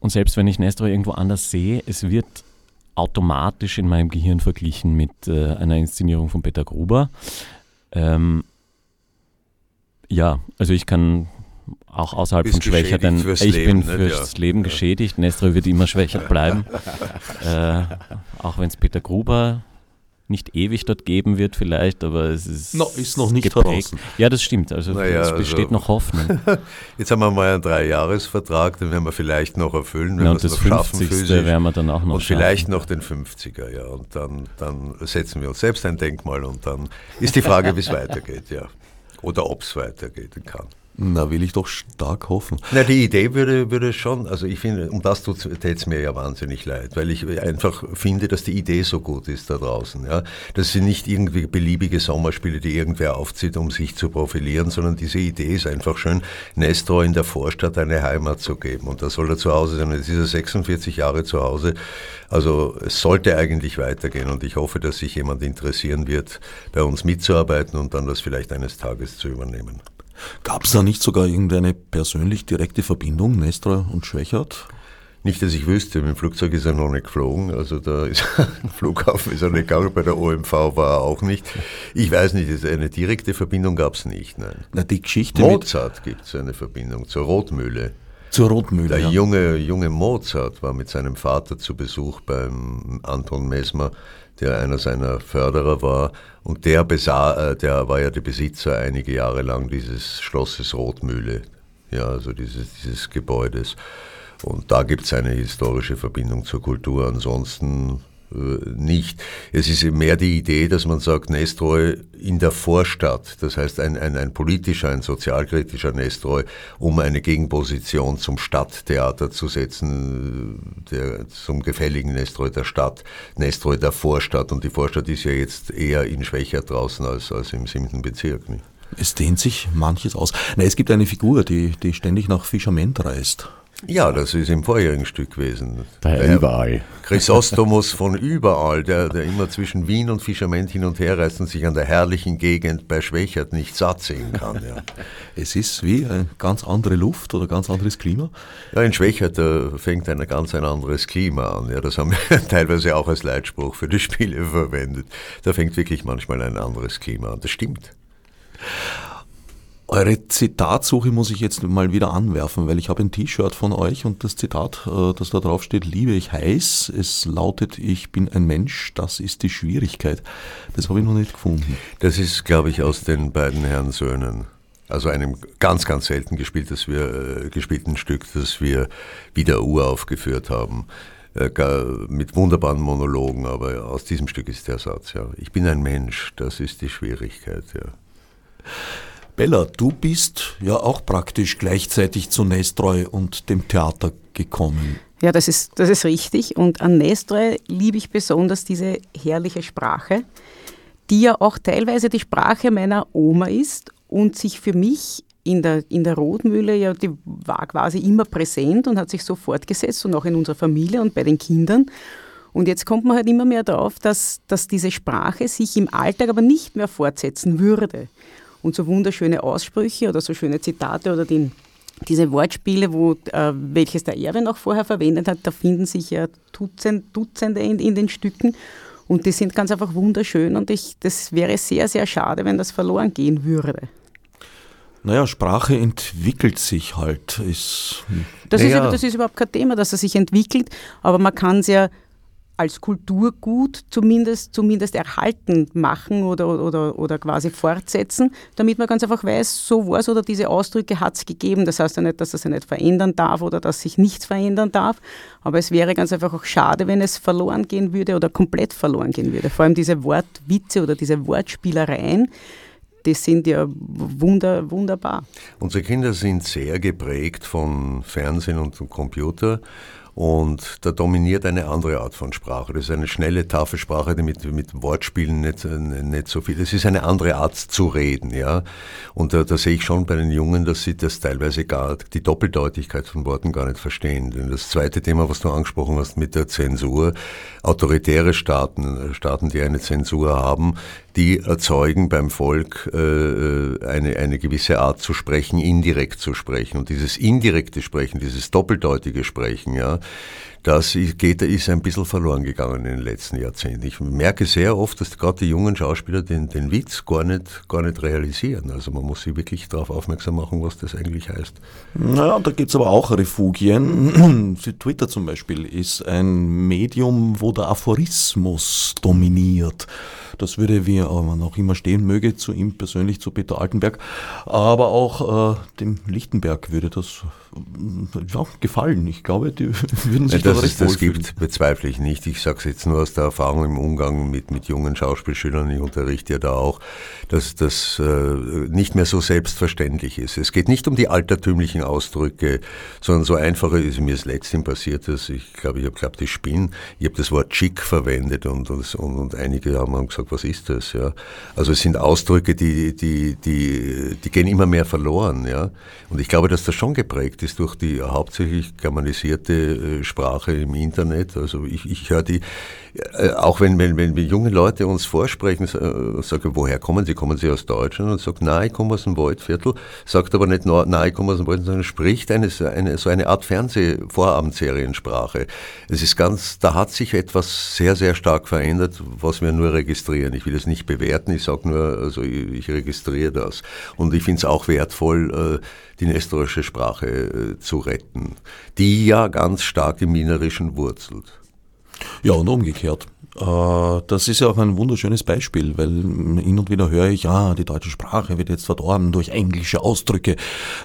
und selbst wenn ich Nestor irgendwo anders sehe, es wird automatisch in meinem Gehirn verglichen mit äh, einer Inszenierung von Peter Gruber. Ähm, ja, also ich kann auch außerhalb Bist von Schwächer, denn ich Leben, bin fürs ja. Leben geschädigt. Nestor wird immer schwächer bleiben. äh, auch wenn es Peter Gruber nicht ewig dort geben wird vielleicht, aber es ist, no, ist noch nicht geprägt. draußen. Ja, das stimmt. Also naja, es besteht also, noch Hoffnung. Jetzt haben wir mal einen Dreijahresvertrag, den werden wir vielleicht noch erfüllen, wenn ja, wir es noch schaffen physisch. werden wir dann auch noch Und schaffen. vielleicht noch den 50er, ja. Und dann, dann setzen wir uns selbst ein Denkmal und dann ist die Frage, wie es weitergeht, ja. Oder ob es weitergehen kann. Na, will ich doch stark hoffen. Na, die Idee würde, würde schon, also ich finde, um das tut es mir ja wahnsinnig leid, weil ich einfach finde, dass die Idee so gut ist da draußen. Ja? Das sind nicht irgendwie beliebige Sommerspiele, die irgendwer aufzieht, um sich zu profilieren, sondern diese Idee ist einfach schön, Nestor in der Vorstadt eine Heimat zu geben. Und da soll er zu Hause sein. Jetzt ist er 46 Jahre zu Hause. Also es sollte eigentlich weitergehen und ich hoffe, dass sich jemand interessieren wird, bei uns mitzuarbeiten und dann das vielleicht eines Tages zu übernehmen. Gab es da nicht sogar irgendeine persönlich direkte Verbindung, Nestor und Schwächert? Nicht, dass ich wüsste, mit dem Flugzeug ist er noch nicht geflogen, also da ist Flughafen ist er nicht gegangen, bei der OMV war er auch nicht. Ich weiß nicht, eine direkte Verbindung gab es nicht, nein. Na, die Geschichte Mozart gibt es eine Verbindung zur Rotmühle. Zur Rotmühle. Der ja. junge, junge Mozart war mit seinem Vater zu Besuch beim Anton Mesmer, der einer seiner Förderer war. Und der, besah, äh, der war ja der Besitzer einige Jahre lang dieses Schlosses Rotmühle, ja, also dieses, dieses Gebäudes. Und da gibt es eine historische Verbindung zur Kultur. Ansonsten nicht. Es ist mehr die Idee, dass man sagt, Nestroy in der Vorstadt, das heißt ein, ein, ein politischer, ein sozialkritischer Nestroy, um eine Gegenposition zum Stadttheater zu setzen, der, zum gefälligen Nestroy der Stadt, Nestroy der Vorstadt. Und die Vorstadt ist ja jetzt eher in Schwächer draußen als, als im siebten Bezirk. Es dehnt sich manches aus. Na, es gibt eine Figur, die, die ständig nach Fischament reist. Ja, das ist im vorherigen Stück gewesen. Daher der überall. Chrysostomos von überall, der, der immer zwischen Wien und Fischament hin und her reist und sich an der herrlichen Gegend bei Schwächert nicht satt sehen kann. Ja. Es ist wie eine ganz andere Luft oder ganz anderes Klima. Ja, in Schwächert fängt ein ganz ein anderes Klima an. Ja, das haben wir teilweise auch als Leitspruch für die Spiele verwendet. Da fängt wirklich manchmal ein anderes Klima an. Das stimmt. Eure Zitatsuche muss ich jetzt mal wieder anwerfen, weil ich habe ein T-Shirt von euch und das Zitat, äh, das da drauf steht, liebe ich heiß. Es lautet, ich bin ein Mensch, das ist die Schwierigkeit. Das habe ich noch nicht gefunden. Das ist, glaube ich, aus den beiden Herren Söhnen. Also einem ganz, ganz selten gespieltes wir, äh, gespielten Stück, das wir wieder uraufgeführt haben. Äh, mit wunderbaren Monologen, aber aus diesem Stück ist der Satz, ja. Ich bin ein Mensch, das ist die Schwierigkeit, ja. Bella, du bist ja auch praktisch gleichzeitig zu Nestroy und dem Theater gekommen. Ja, das ist, das ist richtig. Und an Nestroy liebe ich besonders diese herrliche Sprache, die ja auch teilweise die Sprache meiner Oma ist und sich für mich in der, in der Rotmühle, ja, die war quasi immer präsent und hat sich so fortgesetzt und auch in unserer Familie und bei den Kindern. Und jetzt kommt man halt immer mehr darauf, dass, dass diese Sprache sich im Alltag aber nicht mehr fortsetzen würde und so wunderschöne Aussprüche oder so schöne Zitate oder den, diese Wortspiele, wo, äh, welches der Erwin auch vorher verwendet hat, da finden sich ja Dutzend, Dutzende in, in den Stücken. Und die sind ganz einfach wunderschön und ich, das wäre sehr, sehr schade, wenn das verloren gehen würde. Naja, Sprache entwickelt sich halt. Ist, das, naja. ist, das ist überhaupt kein Thema, dass er sich entwickelt, aber man kann es ja als Kulturgut zumindest, zumindest erhalten machen oder, oder, oder quasi fortsetzen, damit man ganz einfach weiß, so war es oder diese Ausdrücke hat es gegeben. Das heißt ja nicht, dass er sich nicht verändern darf oder dass sich nichts verändern darf, aber es wäre ganz einfach auch schade, wenn es verloren gehen würde oder komplett verloren gehen würde. Vor allem diese Wortwitze oder diese Wortspielereien, die sind ja wunder, wunderbar. Unsere Kinder sind sehr geprägt von Fernsehen und Computer und da dominiert eine andere Art von Sprache. Das ist eine schnelle, taffe Sprache, die mit, mit Wortspielen nicht, nicht so viel. Es ist eine andere Art zu reden, ja. Und da, da sehe ich schon bei den Jungen, dass sie das teilweise gar, die Doppeldeutigkeit von Worten gar nicht verstehen. Denn das zweite Thema, was du angesprochen hast mit der Zensur, autoritäre Staaten, Staaten, die eine Zensur haben, die erzeugen beim Volk äh, äh, eine, eine gewisse Art zu sprechen, indirekt zu sprechen. Und dieses indirekte Sprechen, dieses doppeldeutige Sprechen, ja, das geht, ist ein bisschen verloren gegangen in den letzten Jahrzehnten. Ich merke sehr oft, dass gerade die jungen Schauspieler den, den Witz gar nicht, gar nicht realisieren. Also man muss sie wirklich darauf aufmerksam machen, was das eigentlich heißt. Naja, da gibt es aber auch Refugien. Twitter zum Beispiel ist ein Medium, wo der Aphorismus dominiert. Das würde, wie man auch immer stehen möge, zu ihm persönlich, zu Peter Altenberg, aber auch äh, dem Lichtenberg würde das ja, gefallen. Ich glaube, die würden sich ja, das, ist, das gibt, bezweifle ich nicht. Ich sage es jetzt nur aus der Erfahrung im Umgang mit, mit jungen Schauspielschülern, ich unterrichte ja da auch, dass das äh, nicht mehr so selbstverständlich ist. Es geht nicht um die altertümlichen Ausdrücke, sondern so einfache, ist mir das letzte passiert, dass ich glaube, ich habe glaubt, ich spinne. Ich habe das Wort chic verwendet und, und, und einige haben gesagt, gesagt, was ist das? Ja? Also es sind Ausdrücke, die, die, die, die gehen immer mehr verloren. Ja? Und ich glaube, dass das schon geprägt ist durch die hauptsächlich germanisierte äh, Sprache im Internet. Also ich, ich höre die, äh, auch wenn, wenn, wenn junge Leute uns vorsprechen, äh, sagen, woher kommen sie? Kommen sie aus Deutschland? Und sagt, nein, ich komme aus dem Waldviertel, sagt aber nicht, nein, ich komme aus dem Waldviertel, sondern spricht eine, eine, so eine Art Fernsehvorabendseriensprache. Es ist ganz, da hat sich etwas sehr, sehr stark verändert, was wir nur registrieren. Ich will es nicht bewerten, ich sage nur, also ich, ich registriere das. Und ich finde es auch wertvoll, äh, die nestorische Sprache zu retten, die ja ganz stark im Wienerischen wurzelt. Ja, und umgekehrt. Äh, das ist ja auch ein wunderschönes Beispiel, weil hin und wieder höre ich, ja, die deutsche Sprache wird jetzt verdorben durch englische Ausdrücke.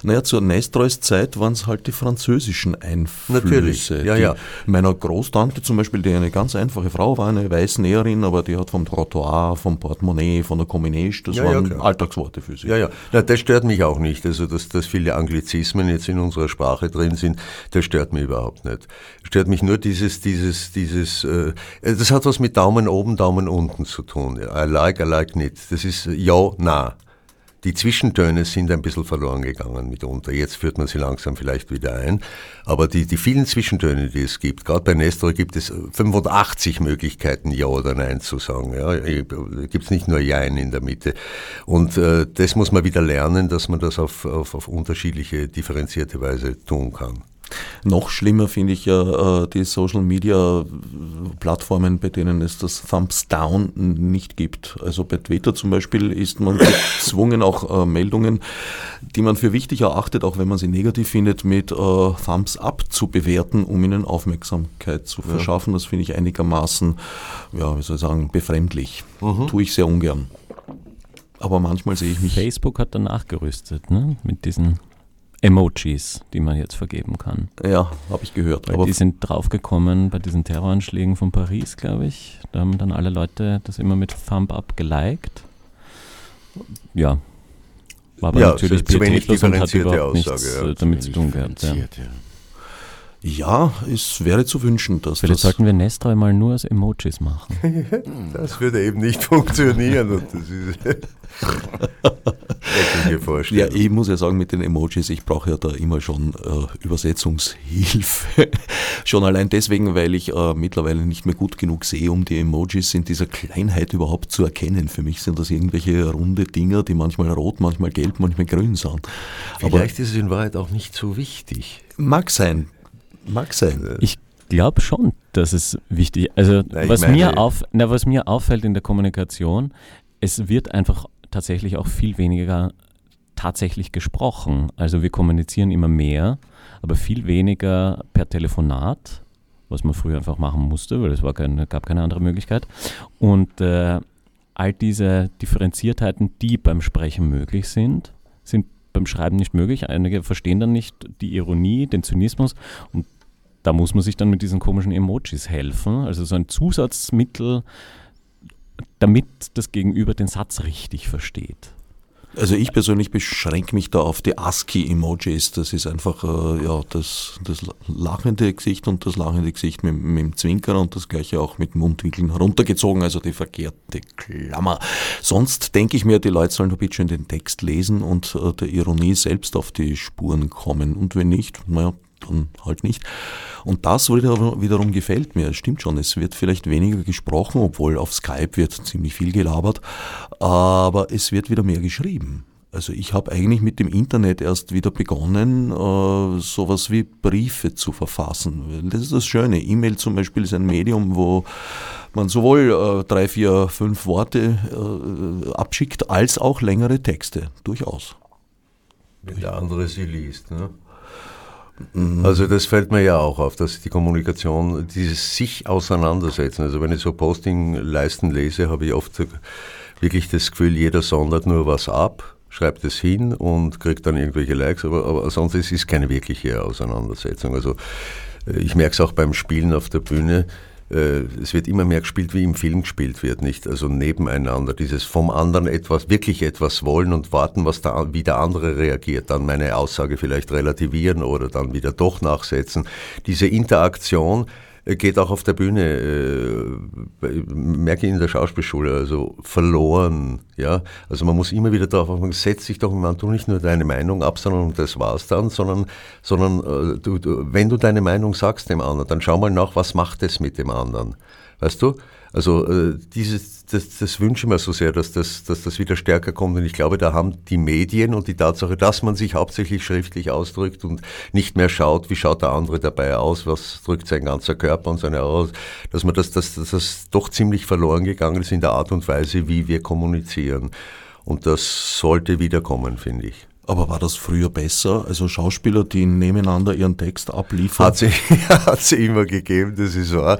Naja, zur Nestroys Zeit waren es halt die französischen Einflüsse. Natürlich, ja, ja. Meiner Großtante zum Beispiel, die eine ganz einfache Frau war, eine Weißnäherin, aber die hat vom Trottoir, vom Portemonnaie, von der Communage, das ja, waren ja, Alltagsworte für sie. Ja, ja, Na, das stört mich auch nicht. Also, dass, dass viele Anglizismen jetzt in unserer Sprache drin sind, das stört mich überhaupt nicht. Stört mich nur dieses, dieses, dieses, äh, das hat was mit Daumen oben, Daumen unten zu tun. I like, I like nicht. Das ist ja, na. Die Zwischentöne sind ein bisschen verloren gegangen mitunter. Jetzt führt man sie langsam vielleicht wieder ein. Aber die, die vielen Zwischentöne, die es gibt, gerade bei Nestor gibt es 85 Möglichkeiten, Ja oder Nein zu sagen. Ja, gibt es nicht nur Jein in der Mitte. Und äh, das muss man wieder lernen, dass man das auf, auf, auf unterschiedliche, differenzierte Weise tun kann. Noch schlimmer finde ich ja äh, die Social Media Plattformen, bei denen es das Thumbs Down nicht gibt. Also bei Twitter zum Beispiel ist man gezwungen, auch äh, Meldungen, die man für wichtig erachtet, auch wenn man sie negativ findet, mit äh, Thumbs Up zu bewerten, um ihnen Aufmerksamkeit zu verschaffen. Ja. Das finde ich einigermaßen, ja, wie soll ich sagen, befremdlich. Mhm. Tue ich sehr ungern. Aber manchmal sehe ich mich. Facebook hat dann nachgerüstet, ne? Mit diesen Emojis, die man jetzt vergeben kann. Ja, habe ich gehört. Weil die sind draufgekommen bei diesen Terroranschlägen von Paris, glaube ich. Da haben dann alle Leute das immer mit Thumb Up geliked. Ja. War aber ja, natürlich zu wenig differenzierte Aussage, ja, damit zu tun gehabt. Ja. Ja, es wäre zu wünschen, dass Vielleicht das sollten wir Nestroy mal nur als Emojis machen. das würde eben nicht funktionieren. Und das ist ja, ich muss ja sagen, mit den Emojis, ich brauche ja da immer schon äh, Übersetzungshilfe. schon allein deswegen, weil ich äh, mittlerweile nicht mehr gut genug sehe, um die Emojis in dieser Kleinheit überhaupt zu erkennen. Für mich sind das irgendwelche runde Dinger, die manchmal rot, manchmal gelb, manchmal grün sind. Vielleicht Aber, ist es in Wahrheit auch nicht so wichtig. Mag sein. Mag sein. Ich glaube schon, dass es wichtig ist. Also, na, was, meine, mir auf, na, was mir auffällt in der Kommunikation, es wird einfach tatsächlich auch viel weniger tatsächlich gesprochen. Also wir kommunizieren immer mehr, aber viel weniger per Telefonat, was man früher einfach machen musste, weil es war keine, gab keine andere Möglichkeit. Und äh, all diese Differenziertheiten, die beim Sprechen möglich sind, sind beim Schreiben nicht möglich. Einige verstehen dann nicht die Ironie, den Zynismus und da muss man sich dann mit diesen komischen Emojis helfen. Also so ein Zusatzmittel, damit das Gegenüber den Satz richtig versteht. Also ich persönlich beschränke mich da auf die ASCII-Emojis. Das ist einfach äh, ja, das, das lachende Gesicht und das lachende Gesicht mit, mit dem Zwinkern und das gleiche auch mit Mundwinkeln heruntergezogen, also die verkehrte Klammer. Sonst denke ich mir, die Leute sollen ein bisschen den Text lesen und äh, der Ironie selbst auf die Spuren kommen. Und wenn nicht, naja, dann halt nicht. Und das wiederum gefällt mir. Es stimmt schon, es wird vielleicht weniger gesprochen, obwohl auf Skype wird ziemlich viel gelabert, aber es wird wieder mehr geschrieben. Also ich habe eigentlich mit dem Internet erst wieder begonnen, äh, sowas wie Briefe zu verfassen. Das ist das Schöne. E-Mail zum Beispiel ist ein Medium, wo man sowohl äh, drei, vier, fünf Worte äh, abschickt, als auch längere Texte. Durchaus. Wenn der andere sie liest. Ne? Mhm. Also das fällt mir ja auch auf, dass die Kommunikation, dieses sich auseinandersetzen, also wenn ich so Postingleisten lese, habe ich oft wirklich das Gefühl, jeder sondert nur was ab, schreibt es hin und kriegt dann irgendwelche Likes, aber, aber sonst ist es keine wirkliche Auseinandersetzung. Also äh, ich merke es auch beim Spielen auf der Bühne, es wird immer mehr gespielt, wie im Film gespielt wird, nicht? Also nebeneinander, dieses vom anderen etwas, wirklich etwas wollen und warten, was da, wie der andere reagiert, dann meine Aussage vielleicht relativieren oder dann wieder doch nachsetzen. Diese Interaktion, geht auch auf der Bühne, äh, merke ich in der Schauspielschule, also verloren. Ja? Also man muss immer wieder darauf achten, setz dich doch mal, tu nicht nur deine Meinung ab, sondern das war's dann, sondern, sondern äh, du, du, wenn du deine Meinung sagst dem anderen, dann schau mal nach, was macht es mit dem anderen. Weißt du? Also äh, dieses, das, das wünsche ich mir so sehr, dass das, dass das wieder stärker kommt. Und ich glaube, da haben die Medien und die Tatsache, dass man sich hauptsächlich schriftlich ausdrückt und nicht mehr schaut, wie schaut der andere dabei aus, was drückt sein ganzer Körper und seine aus, dass man das, das, das, das doch ziemlich verloren gegangen ist in der Art und Weise, wie wir kommunizieren. Und das sollte wiederkommen, finde ich. Aber war das früher besser? Also Schauspieler, die nebeneinander ihren Text abliefern? Hat sie, hat sie immer gegeben, das ist wahr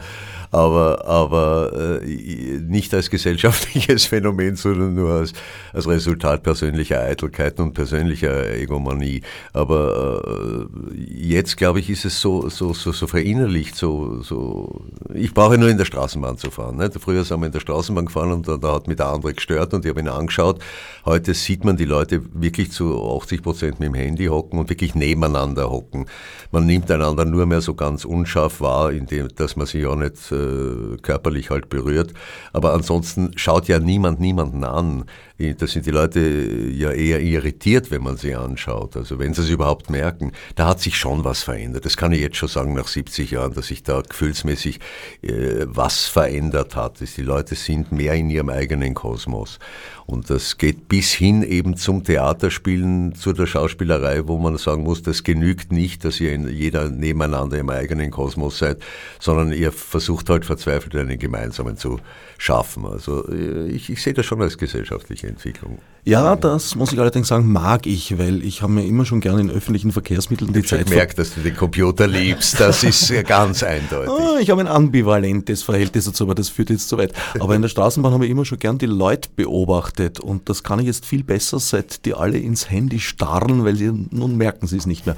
aber, aber äh, nicht als gesellschaftliches Phänomen, sondern nur als, als Resultat persönlicher Eitelkeit und persönlicher Egomanie. Aber äh, jetzt, glaube ich, ist es so, so, so, so verinnerlicht, so, so, ich brauche nur in der Straßenbahn zu fahren. Ne? Früher sind wir in der Straßenbahn gefahren und da, da hat mich der andere gestört und ich habe ihn angeschaut. Heute sieht man die Leute wirklich zu 80 Prozent mit dem Handy hocken und wirklich nebeneinander hocken. Man nimmt einander nur mehr so ganz unscharf wahr, indem, dass man sich auch nicht äh, äh, körperlich halt berührt. Aber ansonsten schaut ja niemand niemanden an. Da sind die Leute ja eher irritiert, wenn man sie anschaut. Also wenn sie es überhaupt merken, da hat sich schon was verändert. Das kann ich jetzt schon sagen nach 70 Jahren, dass sich da gefühlsmäßig äh, was verändert hat. Die Leute sind mehr in ihrem eigenen Kosmos. Und das geht bis hin eben zum Theaterspielen, zu der Schauspielerei, wo man sagen muss, das genügt nicht, dass ihr jeder nebeneinander im eigenen Kosmos seid, sondern ihr versucht halt verzweifelt einen gemeinsamen zu schaffen. Also äh, ich, ich sehe das schon als gesellschaftliche Entwicklung. Ja, das muss ich allerdings sagen, mag ich, weil ich habe mir immer schon gerne in öffentlichen Verkehrsmitteln die ich Zeit... Ich gemerkt, dass du den Computer liebst, das ist ja ganz eindeutig. Ah, ich habe ein ambivalentes Verhältnis dazu, aber das führt jetzt zu weit. Aber in der Straßenbahn habe ich immer schon gern die Leute beobachtet und das kann ich jetzt viel besser, seit die alle ins Handy starren, weil sie nun merken sie es nicht mehr.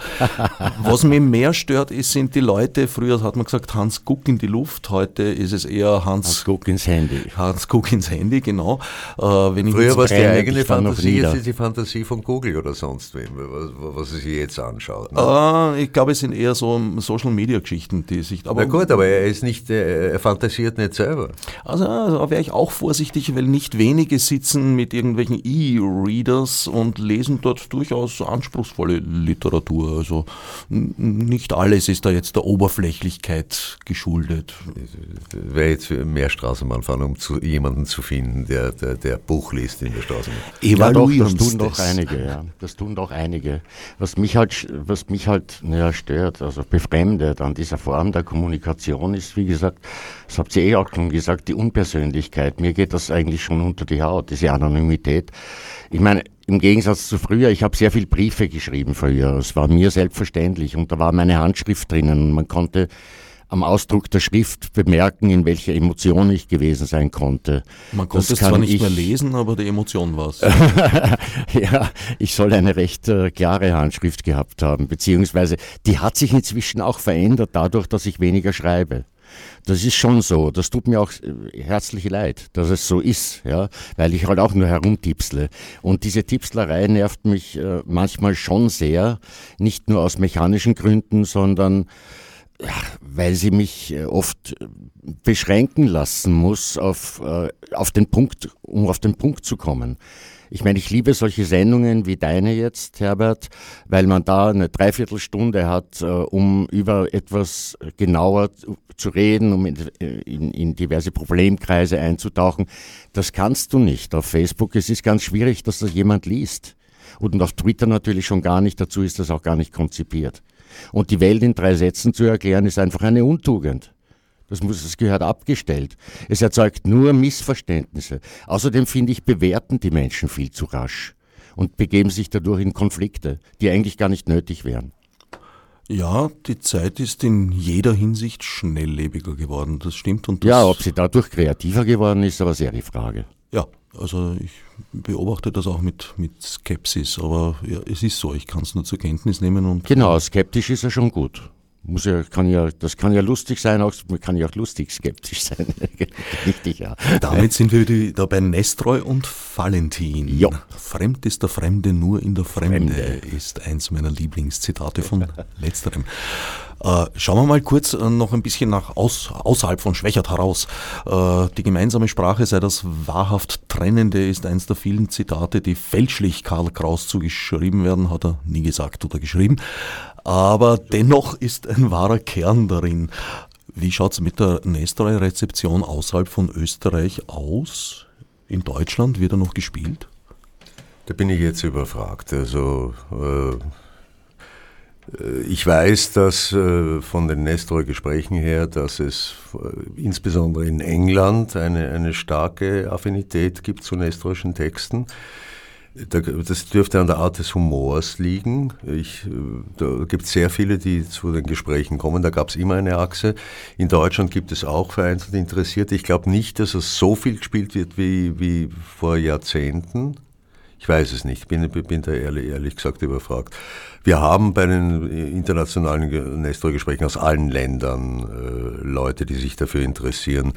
Was mich mehr stört, ist, sind die Leute, früher hat man gesagt, Hans Guck in die Luft, heute ist es eher Hans, Hans Guck ins Handy. Hans Guck ins Handy, genau. Äh, wenn Früher war es die eigene Fantasie, jetzt ist die Fantasie von Google oder sonst wem, was, was sie sich jetzt anschaut. Ne? Uh, ich glaube, es sind eher so Social-Media-Geschichten, die sich... Aber, Na gut, aber er ist nicht, er fantasiert nicht selber. Also, also da wäre ich auch vorsichtig, weil nicht wenige sitzen mit irgendwelchen E-Readers und lesen dort durchaus anspruchsvolle Literatur. Also nicht alles ist da jetzt der Oberflächlichkeit geschuldet. Wäre jetzt mehr Straßenbahn fahren, um zu, jemanden zu finden, der, der, der Buch liest in der Straßenbahn. Ja, doch, das tun doch einige, ja. Das tun doch einige. Was mich halt, was mich halt naja, stört, also befremdet an dieser Form der Kommunikation ist, wie gesagt, das habt ihr eh auch schon gesagt, die Unpersönlichkeit. Mir geht das eigentlich schon unter die Haut, diese Anonymität. Ich meine, im Gegensatz zu früher, ich habe sehr viel Briefe geschrieben früher. Es war mir selbstverständlich und da war meine Handschrift drinnen. Man konnte am Ausdruck der Schrift bemerken, in welcher Emotion ich gewesen sein konnte. Man konnte es zwar nicht ich, mehr lesen, aber die Emotion war es. ja, ich soll eine recht äh, klare Handschrift gehabt haben, beziehungsweise die hat sich inzwischen auch verändert dadurch, dass ich weniger schreibe. Das ist schon so. Das tut mir auch äh, herzlich leid, dass es so ist, ja, weil ich halt auch nur herumtipsle. Und diese Tipslerei nervt mich äh, manchmal schon sehr, nicht nur aus mechanischen Gründen, sondern weil sie mich äh, oft äh, beschränken lassen muss, auf, äh, auf den Punkt, um auf den Punkt zu kommen. Ich meine, ich liebe solche Sendungen wie deine jetzt, Herbert, weil man da eine Dreiviertelstunde hat, um über etwas genauer zu reden, um in, in, in, diverse Problemkreise einzutauchen. Das kannst du nicht auf Facebook. Es ist ganz schwierig, dass das jemand liest. Und auf Twitter natürlich schon gar nicht. Dazu ist das auch gar nicht konzipiert. Und die Welt in drei Sätzen zu erklären, ist einfach eine Untugend. Das, muss, das gehört abgestellt. Es erzeugt nur Missverständnisse. Außerdem finde ich, bewerten die Menschen viel zu rasch und begeben sich dadurch in Konflikte, die eigentlich gar nicht nötig wären. Ja, die Zeit ist in jeder Hinsicht schnelllebiger geworden, das stimmt. Und das ja, ob sie dadurch kreativer geworden ist, aber sehr die Frage. Ja, also ich beobachte das auch mit, mit Skepsis, aber ja, es ist so, ich kann es nur zur Kenntnis nehmen und. Genau, skeptisch ist ja schon gut. muss ja, kann ja, das kann ja lustig sein, auch, kann ja auch lustig skeptisch sein. Richtig, ja. Damit sind wir wieder bei Nestroy und Valentin. Ja. Fremd ist der Fremde nur in der Fremde, Fremde. ist eins meiner Lieblingszitate von letzterem. Äh, schauen wir mal kurz äh, noch ein bisschen nach aus, außerhalb von Schwächert heraus. Äh, die gemeinsame Sprache sei das wahrhaft Trennende, ist eins der vielen Zitate, die fälschlich Karl Kraus zugeschrieben werden, hat er nie gesagt oder geschrieben. Aber dennoch ist ein wahrer Kern darin. Wie schaut es mit der Nestroy-Rezeption außerhalb von Österreich aus? In Deutschland wird er noch gespielt? Da bin ich jetzt überfragt. Also äh, ich weiß, dass äh, von den Nestor-Gesprächen her, dass es äh, insbesondere in England eine, eine starke Affinität gibt zu nestorischen Texten. Das dürfte an der Art des Humors liegen. Ich, da gibt es sehr viele, die zu den Gesprächen kommen. Da gab es immer eine Achse. In Deutschland gibt es auch vereinzelt Interessierte. Ich glaube nicht, dass es so viel gespielt wird wie, wie vor Jahrzehnten. Ich weiß es nicht, bin, bin da ehrlich, ehrlich gesagt überfragt. Wir haben bei den internationalen Nestor-Gesprächen aus allen Ländern äh, Leute, die sich dafür interessieren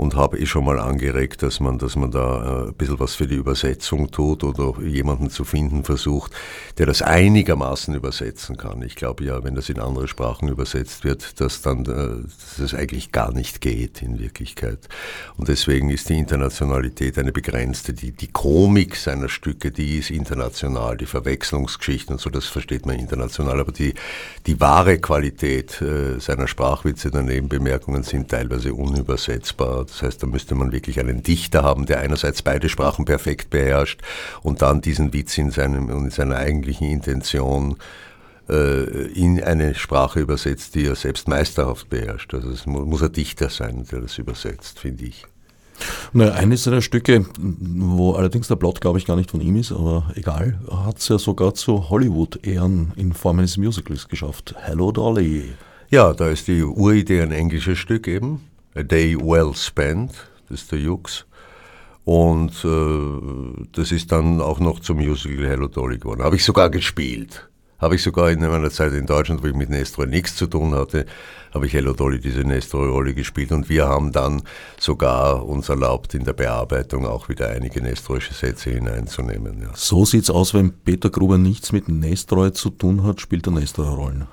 und habe eh schon mal angeregt, dass man, dass man da äh, ein bisschen was für die Übersetzung tut oder jemanden zu finden versucht, der das einigermaßen übersetzen kann. Ich glaube ja, wenn das in andere Sprachen übersetzt wird, dass dann äh, dass es eigentlich gar nicht geht in Wirklichkeit. Und deswegen ist die Internationalität eine begrenzte. Die, die Komik seiner Stücke, die ist international, die Verwechslungsgeschichten und so, das versteht man international, aber die, die wahre Qualität äh, seiner Sprachwitze der Nebenbemerkungen sind teilweise unübersetzbar das heißt, da müsste man wirklich einen Dichter haben, der einerseits beide Sprachen perfekt beherrscht und dann diesen Witz in, seinem, in seiner eigentlichen Intention äh, in eine Sprache übersetzt, die er selbst meisterhaft beherrscht. Also es muss ein Dichter sein, der das übersetzt, finde ich. Na, eines seiner Stücke, wo allerdings der Plot, glaube ich, gar nicht von ihm ist, aber egal, hat es ja sogar zu Hollywood-Ehren in Form eines Musicals geschafft. Hello Dolly. Ja, da ist die Uridee ein englisches Stück eben. A Day Well Spent, das ist der Jux. Und äh, das ist dann auch noch zum Musical Hello Dolly geworden. Habe ich sogar gespielt. Habe ich sogar in meiner Zeit in Deutschland, wo ich mit Nestroy nichts zu tun hatte, habe ich Hello Dolly diese Nestroy-Rolle gespielt. Und wir haben dann sogar uns erlaubt, in der Bearbeitung auch wieder einige Nestroyische Sätze hineinzunehmen. Ja. So sieht's aus, wenn Peter Gruber nichts mit Nestroy zu tun hat, spielt er Nestroy-Rollen.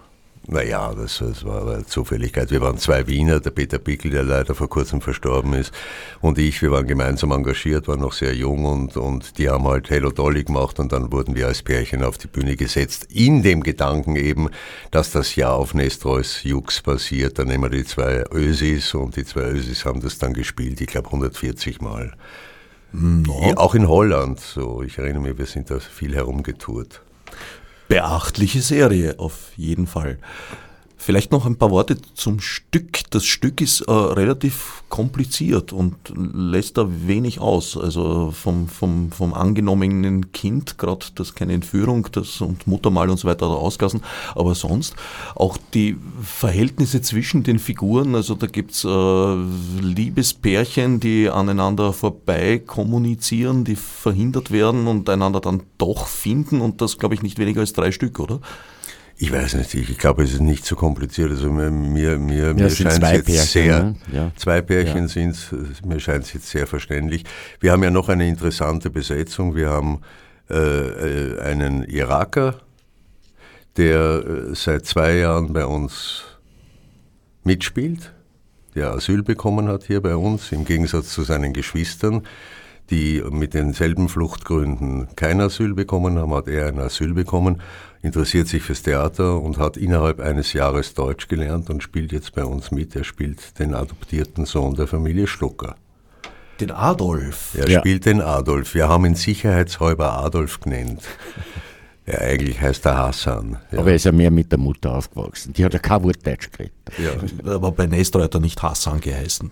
Naja, das, das war eine Zufälligkeit. Wir waren zwei Wiener, der Peter Pickel, der leider vor kurzem verstorben ist, und ich, wir waren gemeinsam engagiert, waren noch sehr jung und, und die haben halt Hello Dolly gemacht und dann wurden wir als Pärchen auf die Bühne gesetzt, in dem Gedanken eben, dass das ja auf Nestroys Jux basiert. Dann nehmen wir die zwei Ösis und die zwei Ösis haben das dann gespielt, ich glaube 140 Mal. No. Auch in Holland, so. Ich erinnere mich, wir sind da viel herumgetourt beachtliche Serie auf jeden Fall. Vielleicht noch ein paar Worte zum Stück. Das Stück ist äh, relativ kompliziert und lässt da wenig aus. Also vom, vom, vom angenommenen Kind, gerade das keine Entführung das und Muttermal und so weiter ausgassen, aber sonst auch die Verhältnisse zwischen den Figuren. Also da gibt's äh, Liebespärchen, die aneinander vorbei kommunizieren, die verhindert werden und einander dann doch finden und das glaube ich nicht weniger als drei Stück, oder? Ich weiß nicht, ich glaube, es ist nicht so kompliziert. Also mir, mir, mir, ja, mir scheint es jetzt Pärchen, sehr, ne? ja. zwei Pärchen ja. sind mir scheint es jetzt sehr verständlich. Wir haben ja noch eine interessante Besetzung. Wir haben äh, äh einen Iraker, der äh, seit zwei Jahren bei uns mitspielt, der Asyl bekommen hat hier bei uns, im Gegensatz zu seinen Geschwistern die mit denselben Fluchtgründen kein Asyl bekommen haben, hat er ein Asyl bekommen, interessiert sich fürs Theater und hat innerhalb eines Jahres Deutsch gelernt und spielt jetzt bei uns mit. Er spielt den adoptierten Sohn der Familie Stucker. Den Adolf? Er ja. spielt den Adolf. Wir haben ihn sicherheitshalber Adolf genannt. Ja, eigentlich heißt er Hassan. Ja. Aber er ist ja mehr mit der Mutter aufgewachsen. Die hat ja kein Wort Deutsch geredet. Ja. Aber bei Nestor hat er nicht Hassan geheißen.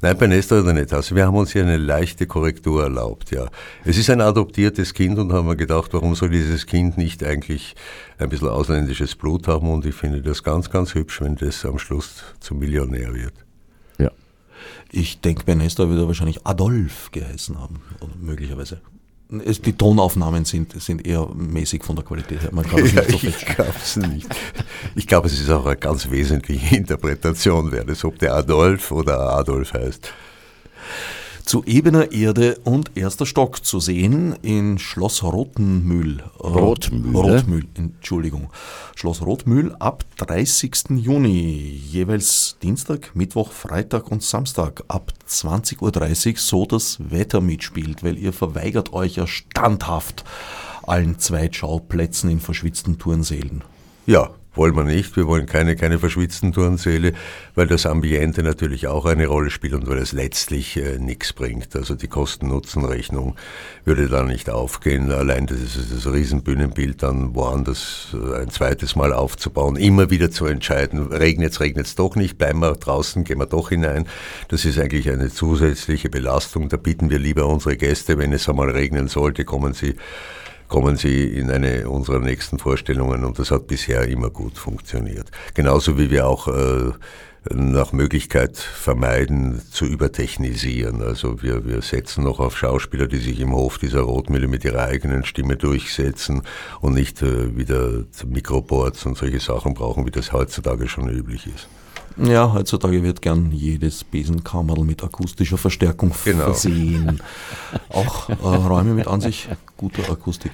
Nein, bei Nestor oder nicht. Also wir haben uns hier eine leichte Korrektur erlaubt, ja. Es ist ein adoptiertes Kind und haben wir gedacht, warum soll dieses Kind nicht eigentlich ein bisschen ausländisches Blut haben und ich finde das ganz, ganz hübsch, wenn das am Schluss zum Millionär wird. Ja. Ich denke, bei Nestor würde er wahrscheinlich Adolf geheißen haben, oder möglicherweise. Es, die Tonaufnahmen sind, sind eher mäßig von der Qualität her. Man kann das ja, nicht so ich glaub's nicht. Ich glaube, es ist auch eine ganz wesentliche Interpretation, wer das, ob der Adolf oder Adolf heißt zu ebener Erde und erster Stock zu sehen in Schloss Rothenmühl. Äh, Rotmühl. Rotmühl, Entschuldigung. Schloss Rotmühl ab 30. Juni, jeweils Dienstag, Mittwoch, Freitag und Samstag ab 20.30 Uhr, so das Wetter mitspielt, weil ihr verweigert euch ja standhaft allen Zweitschauplätzen in verschwitzten Turnsälen. Ja, wollen wir nicht. Wir wollen keine, keine verschwitzten Turnsäle, weil das Ambiente natürlich auch eine Rolle spielt und weil es letztlich äh, nichts bringt. Also die Kosten-Nutzen-Rechnung würde da nicht aufgehen. Allein das, das Riesenbühnenbild dann woanders äh, ein zweites Mal aufzubauen, immer wieder zu entscheiden, regnet es, regnet es doch nicht, bleiben wir draußen, gehen wir doch hinein. Das ist eigentlich eine zusätzliche Belastung. Da bieten wir lieber unsere Gäste, wenn es einmal regnen sollte, kommen sie kommen Sie in eine unserer nächsten Vorstellungen und das hat bisher immer gut funktioniert. Genauso wie wir auch äh, nach Möglichkeit vermeiden zu übertechnisieren. Also wir, wir setzen noch auf Schauspieler, die sich im Hof dieser Rotmühle mit ihrer eigenen Stimme durchsetzen und nicht äh, wieder Mikroboards und solche Sachen brauchen, wie das heutzutage schon üblich ist. Ja, heutzutage wird gern jedes Besenkammerl mit akustischer Verstärkung genau. versehen. Auch äh, Räume mit an sich guter Akustik.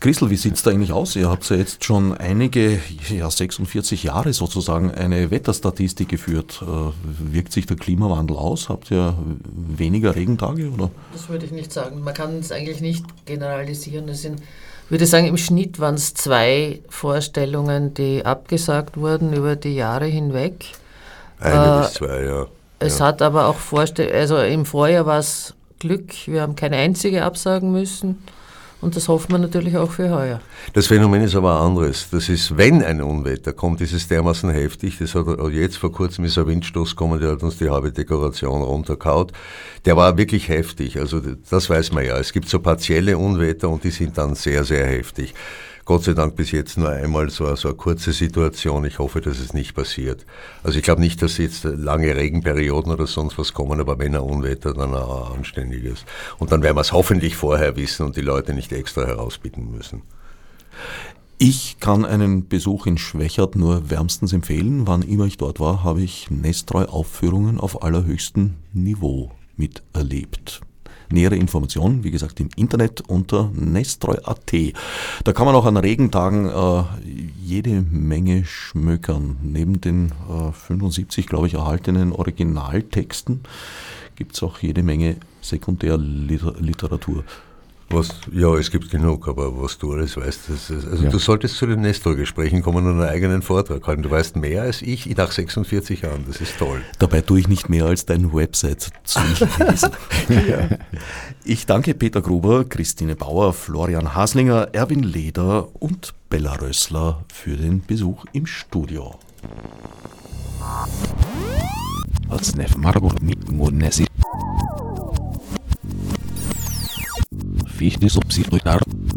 Christel, wie sieht es da eigentlich aus? Ihr habt ja jetzt schon einige, ja 46 Jahre sozusagen, eine Wetterstatistik geführt. Äh, wirkt sich der Klimawandel aus? Habt ihr weniger Regentage? Oder? Das würde ich nicht sagen. Man kann es eigentlich nicht generalisieren. Es sind, würde sagen, im Schnitt waren es zwei Vorstellungen, die abgesagt wurden über die Jahre hinweg. Eine äh, bis zwei, ja. Es ja. hat aber auch Vorstell also im Vorjahr war es Glück, wir haben keine einzige absagen müssen. Und das hoffen wir natürlich auch für heuer. Das Phänomen ist aber anderes. Das ist, wenn ein Unwetter kommt, ist es dermaßen heftig. Das hat jetzt vor kurzem ist ein Windstoß gekommen, der hat uns die halbe Dekoration runterkaut. Der war wirklich heftig. Also das weiß man ja. Es gibt so partielle Unwetter und die sind dann sehr, sehr heftig. Gott sei Dank bis jetzt nur einmal so, so eine kurze Situation. Ich hoffe, dass es nicht passiert. Also ich glaube nicht, dass jetzt lange Regenperioden oder sonst was kommen, aber wenn ein Unwetter, dann ein anständiges. Und dann werden wir es hoffentlich vorher wissen und die Leute nicht extra herausbitten müssen. Ich kann einen Besuch in Schwächert nur wärmstens empfehlen. Wann immer ich dort war, habe ich nesttreu Aufführungen auf allerhöchstem Niveau miterlebt. Nähere Informationen, wie gesagt, im Internet unter nestreu.at. Da kann man auch an Regentagen äh, jede Menge schmökern. Neben den äh, 75, glaube ich, erhaltenen Originaltexten gibt es auch jede Menge Sekundärliteratur. Was, ja, es gibt genug, aber was du alles weißt, das, also ja. du solltest zu den Nestor-Gesprächen kommen und einen eigenen Vortrag halten. Du weißt mehr als ich nach 46 Jahren, das ist toll. Dabei tue ich nicht mehr als deine Website zu lesen. ja. Ich danke Peter Gruber, Christine Bauer, Florian Haslinger, Erwin Leder und Bella Rössler für den Besuch im Studio. Als Margot mit fiz de subsídio do Estado.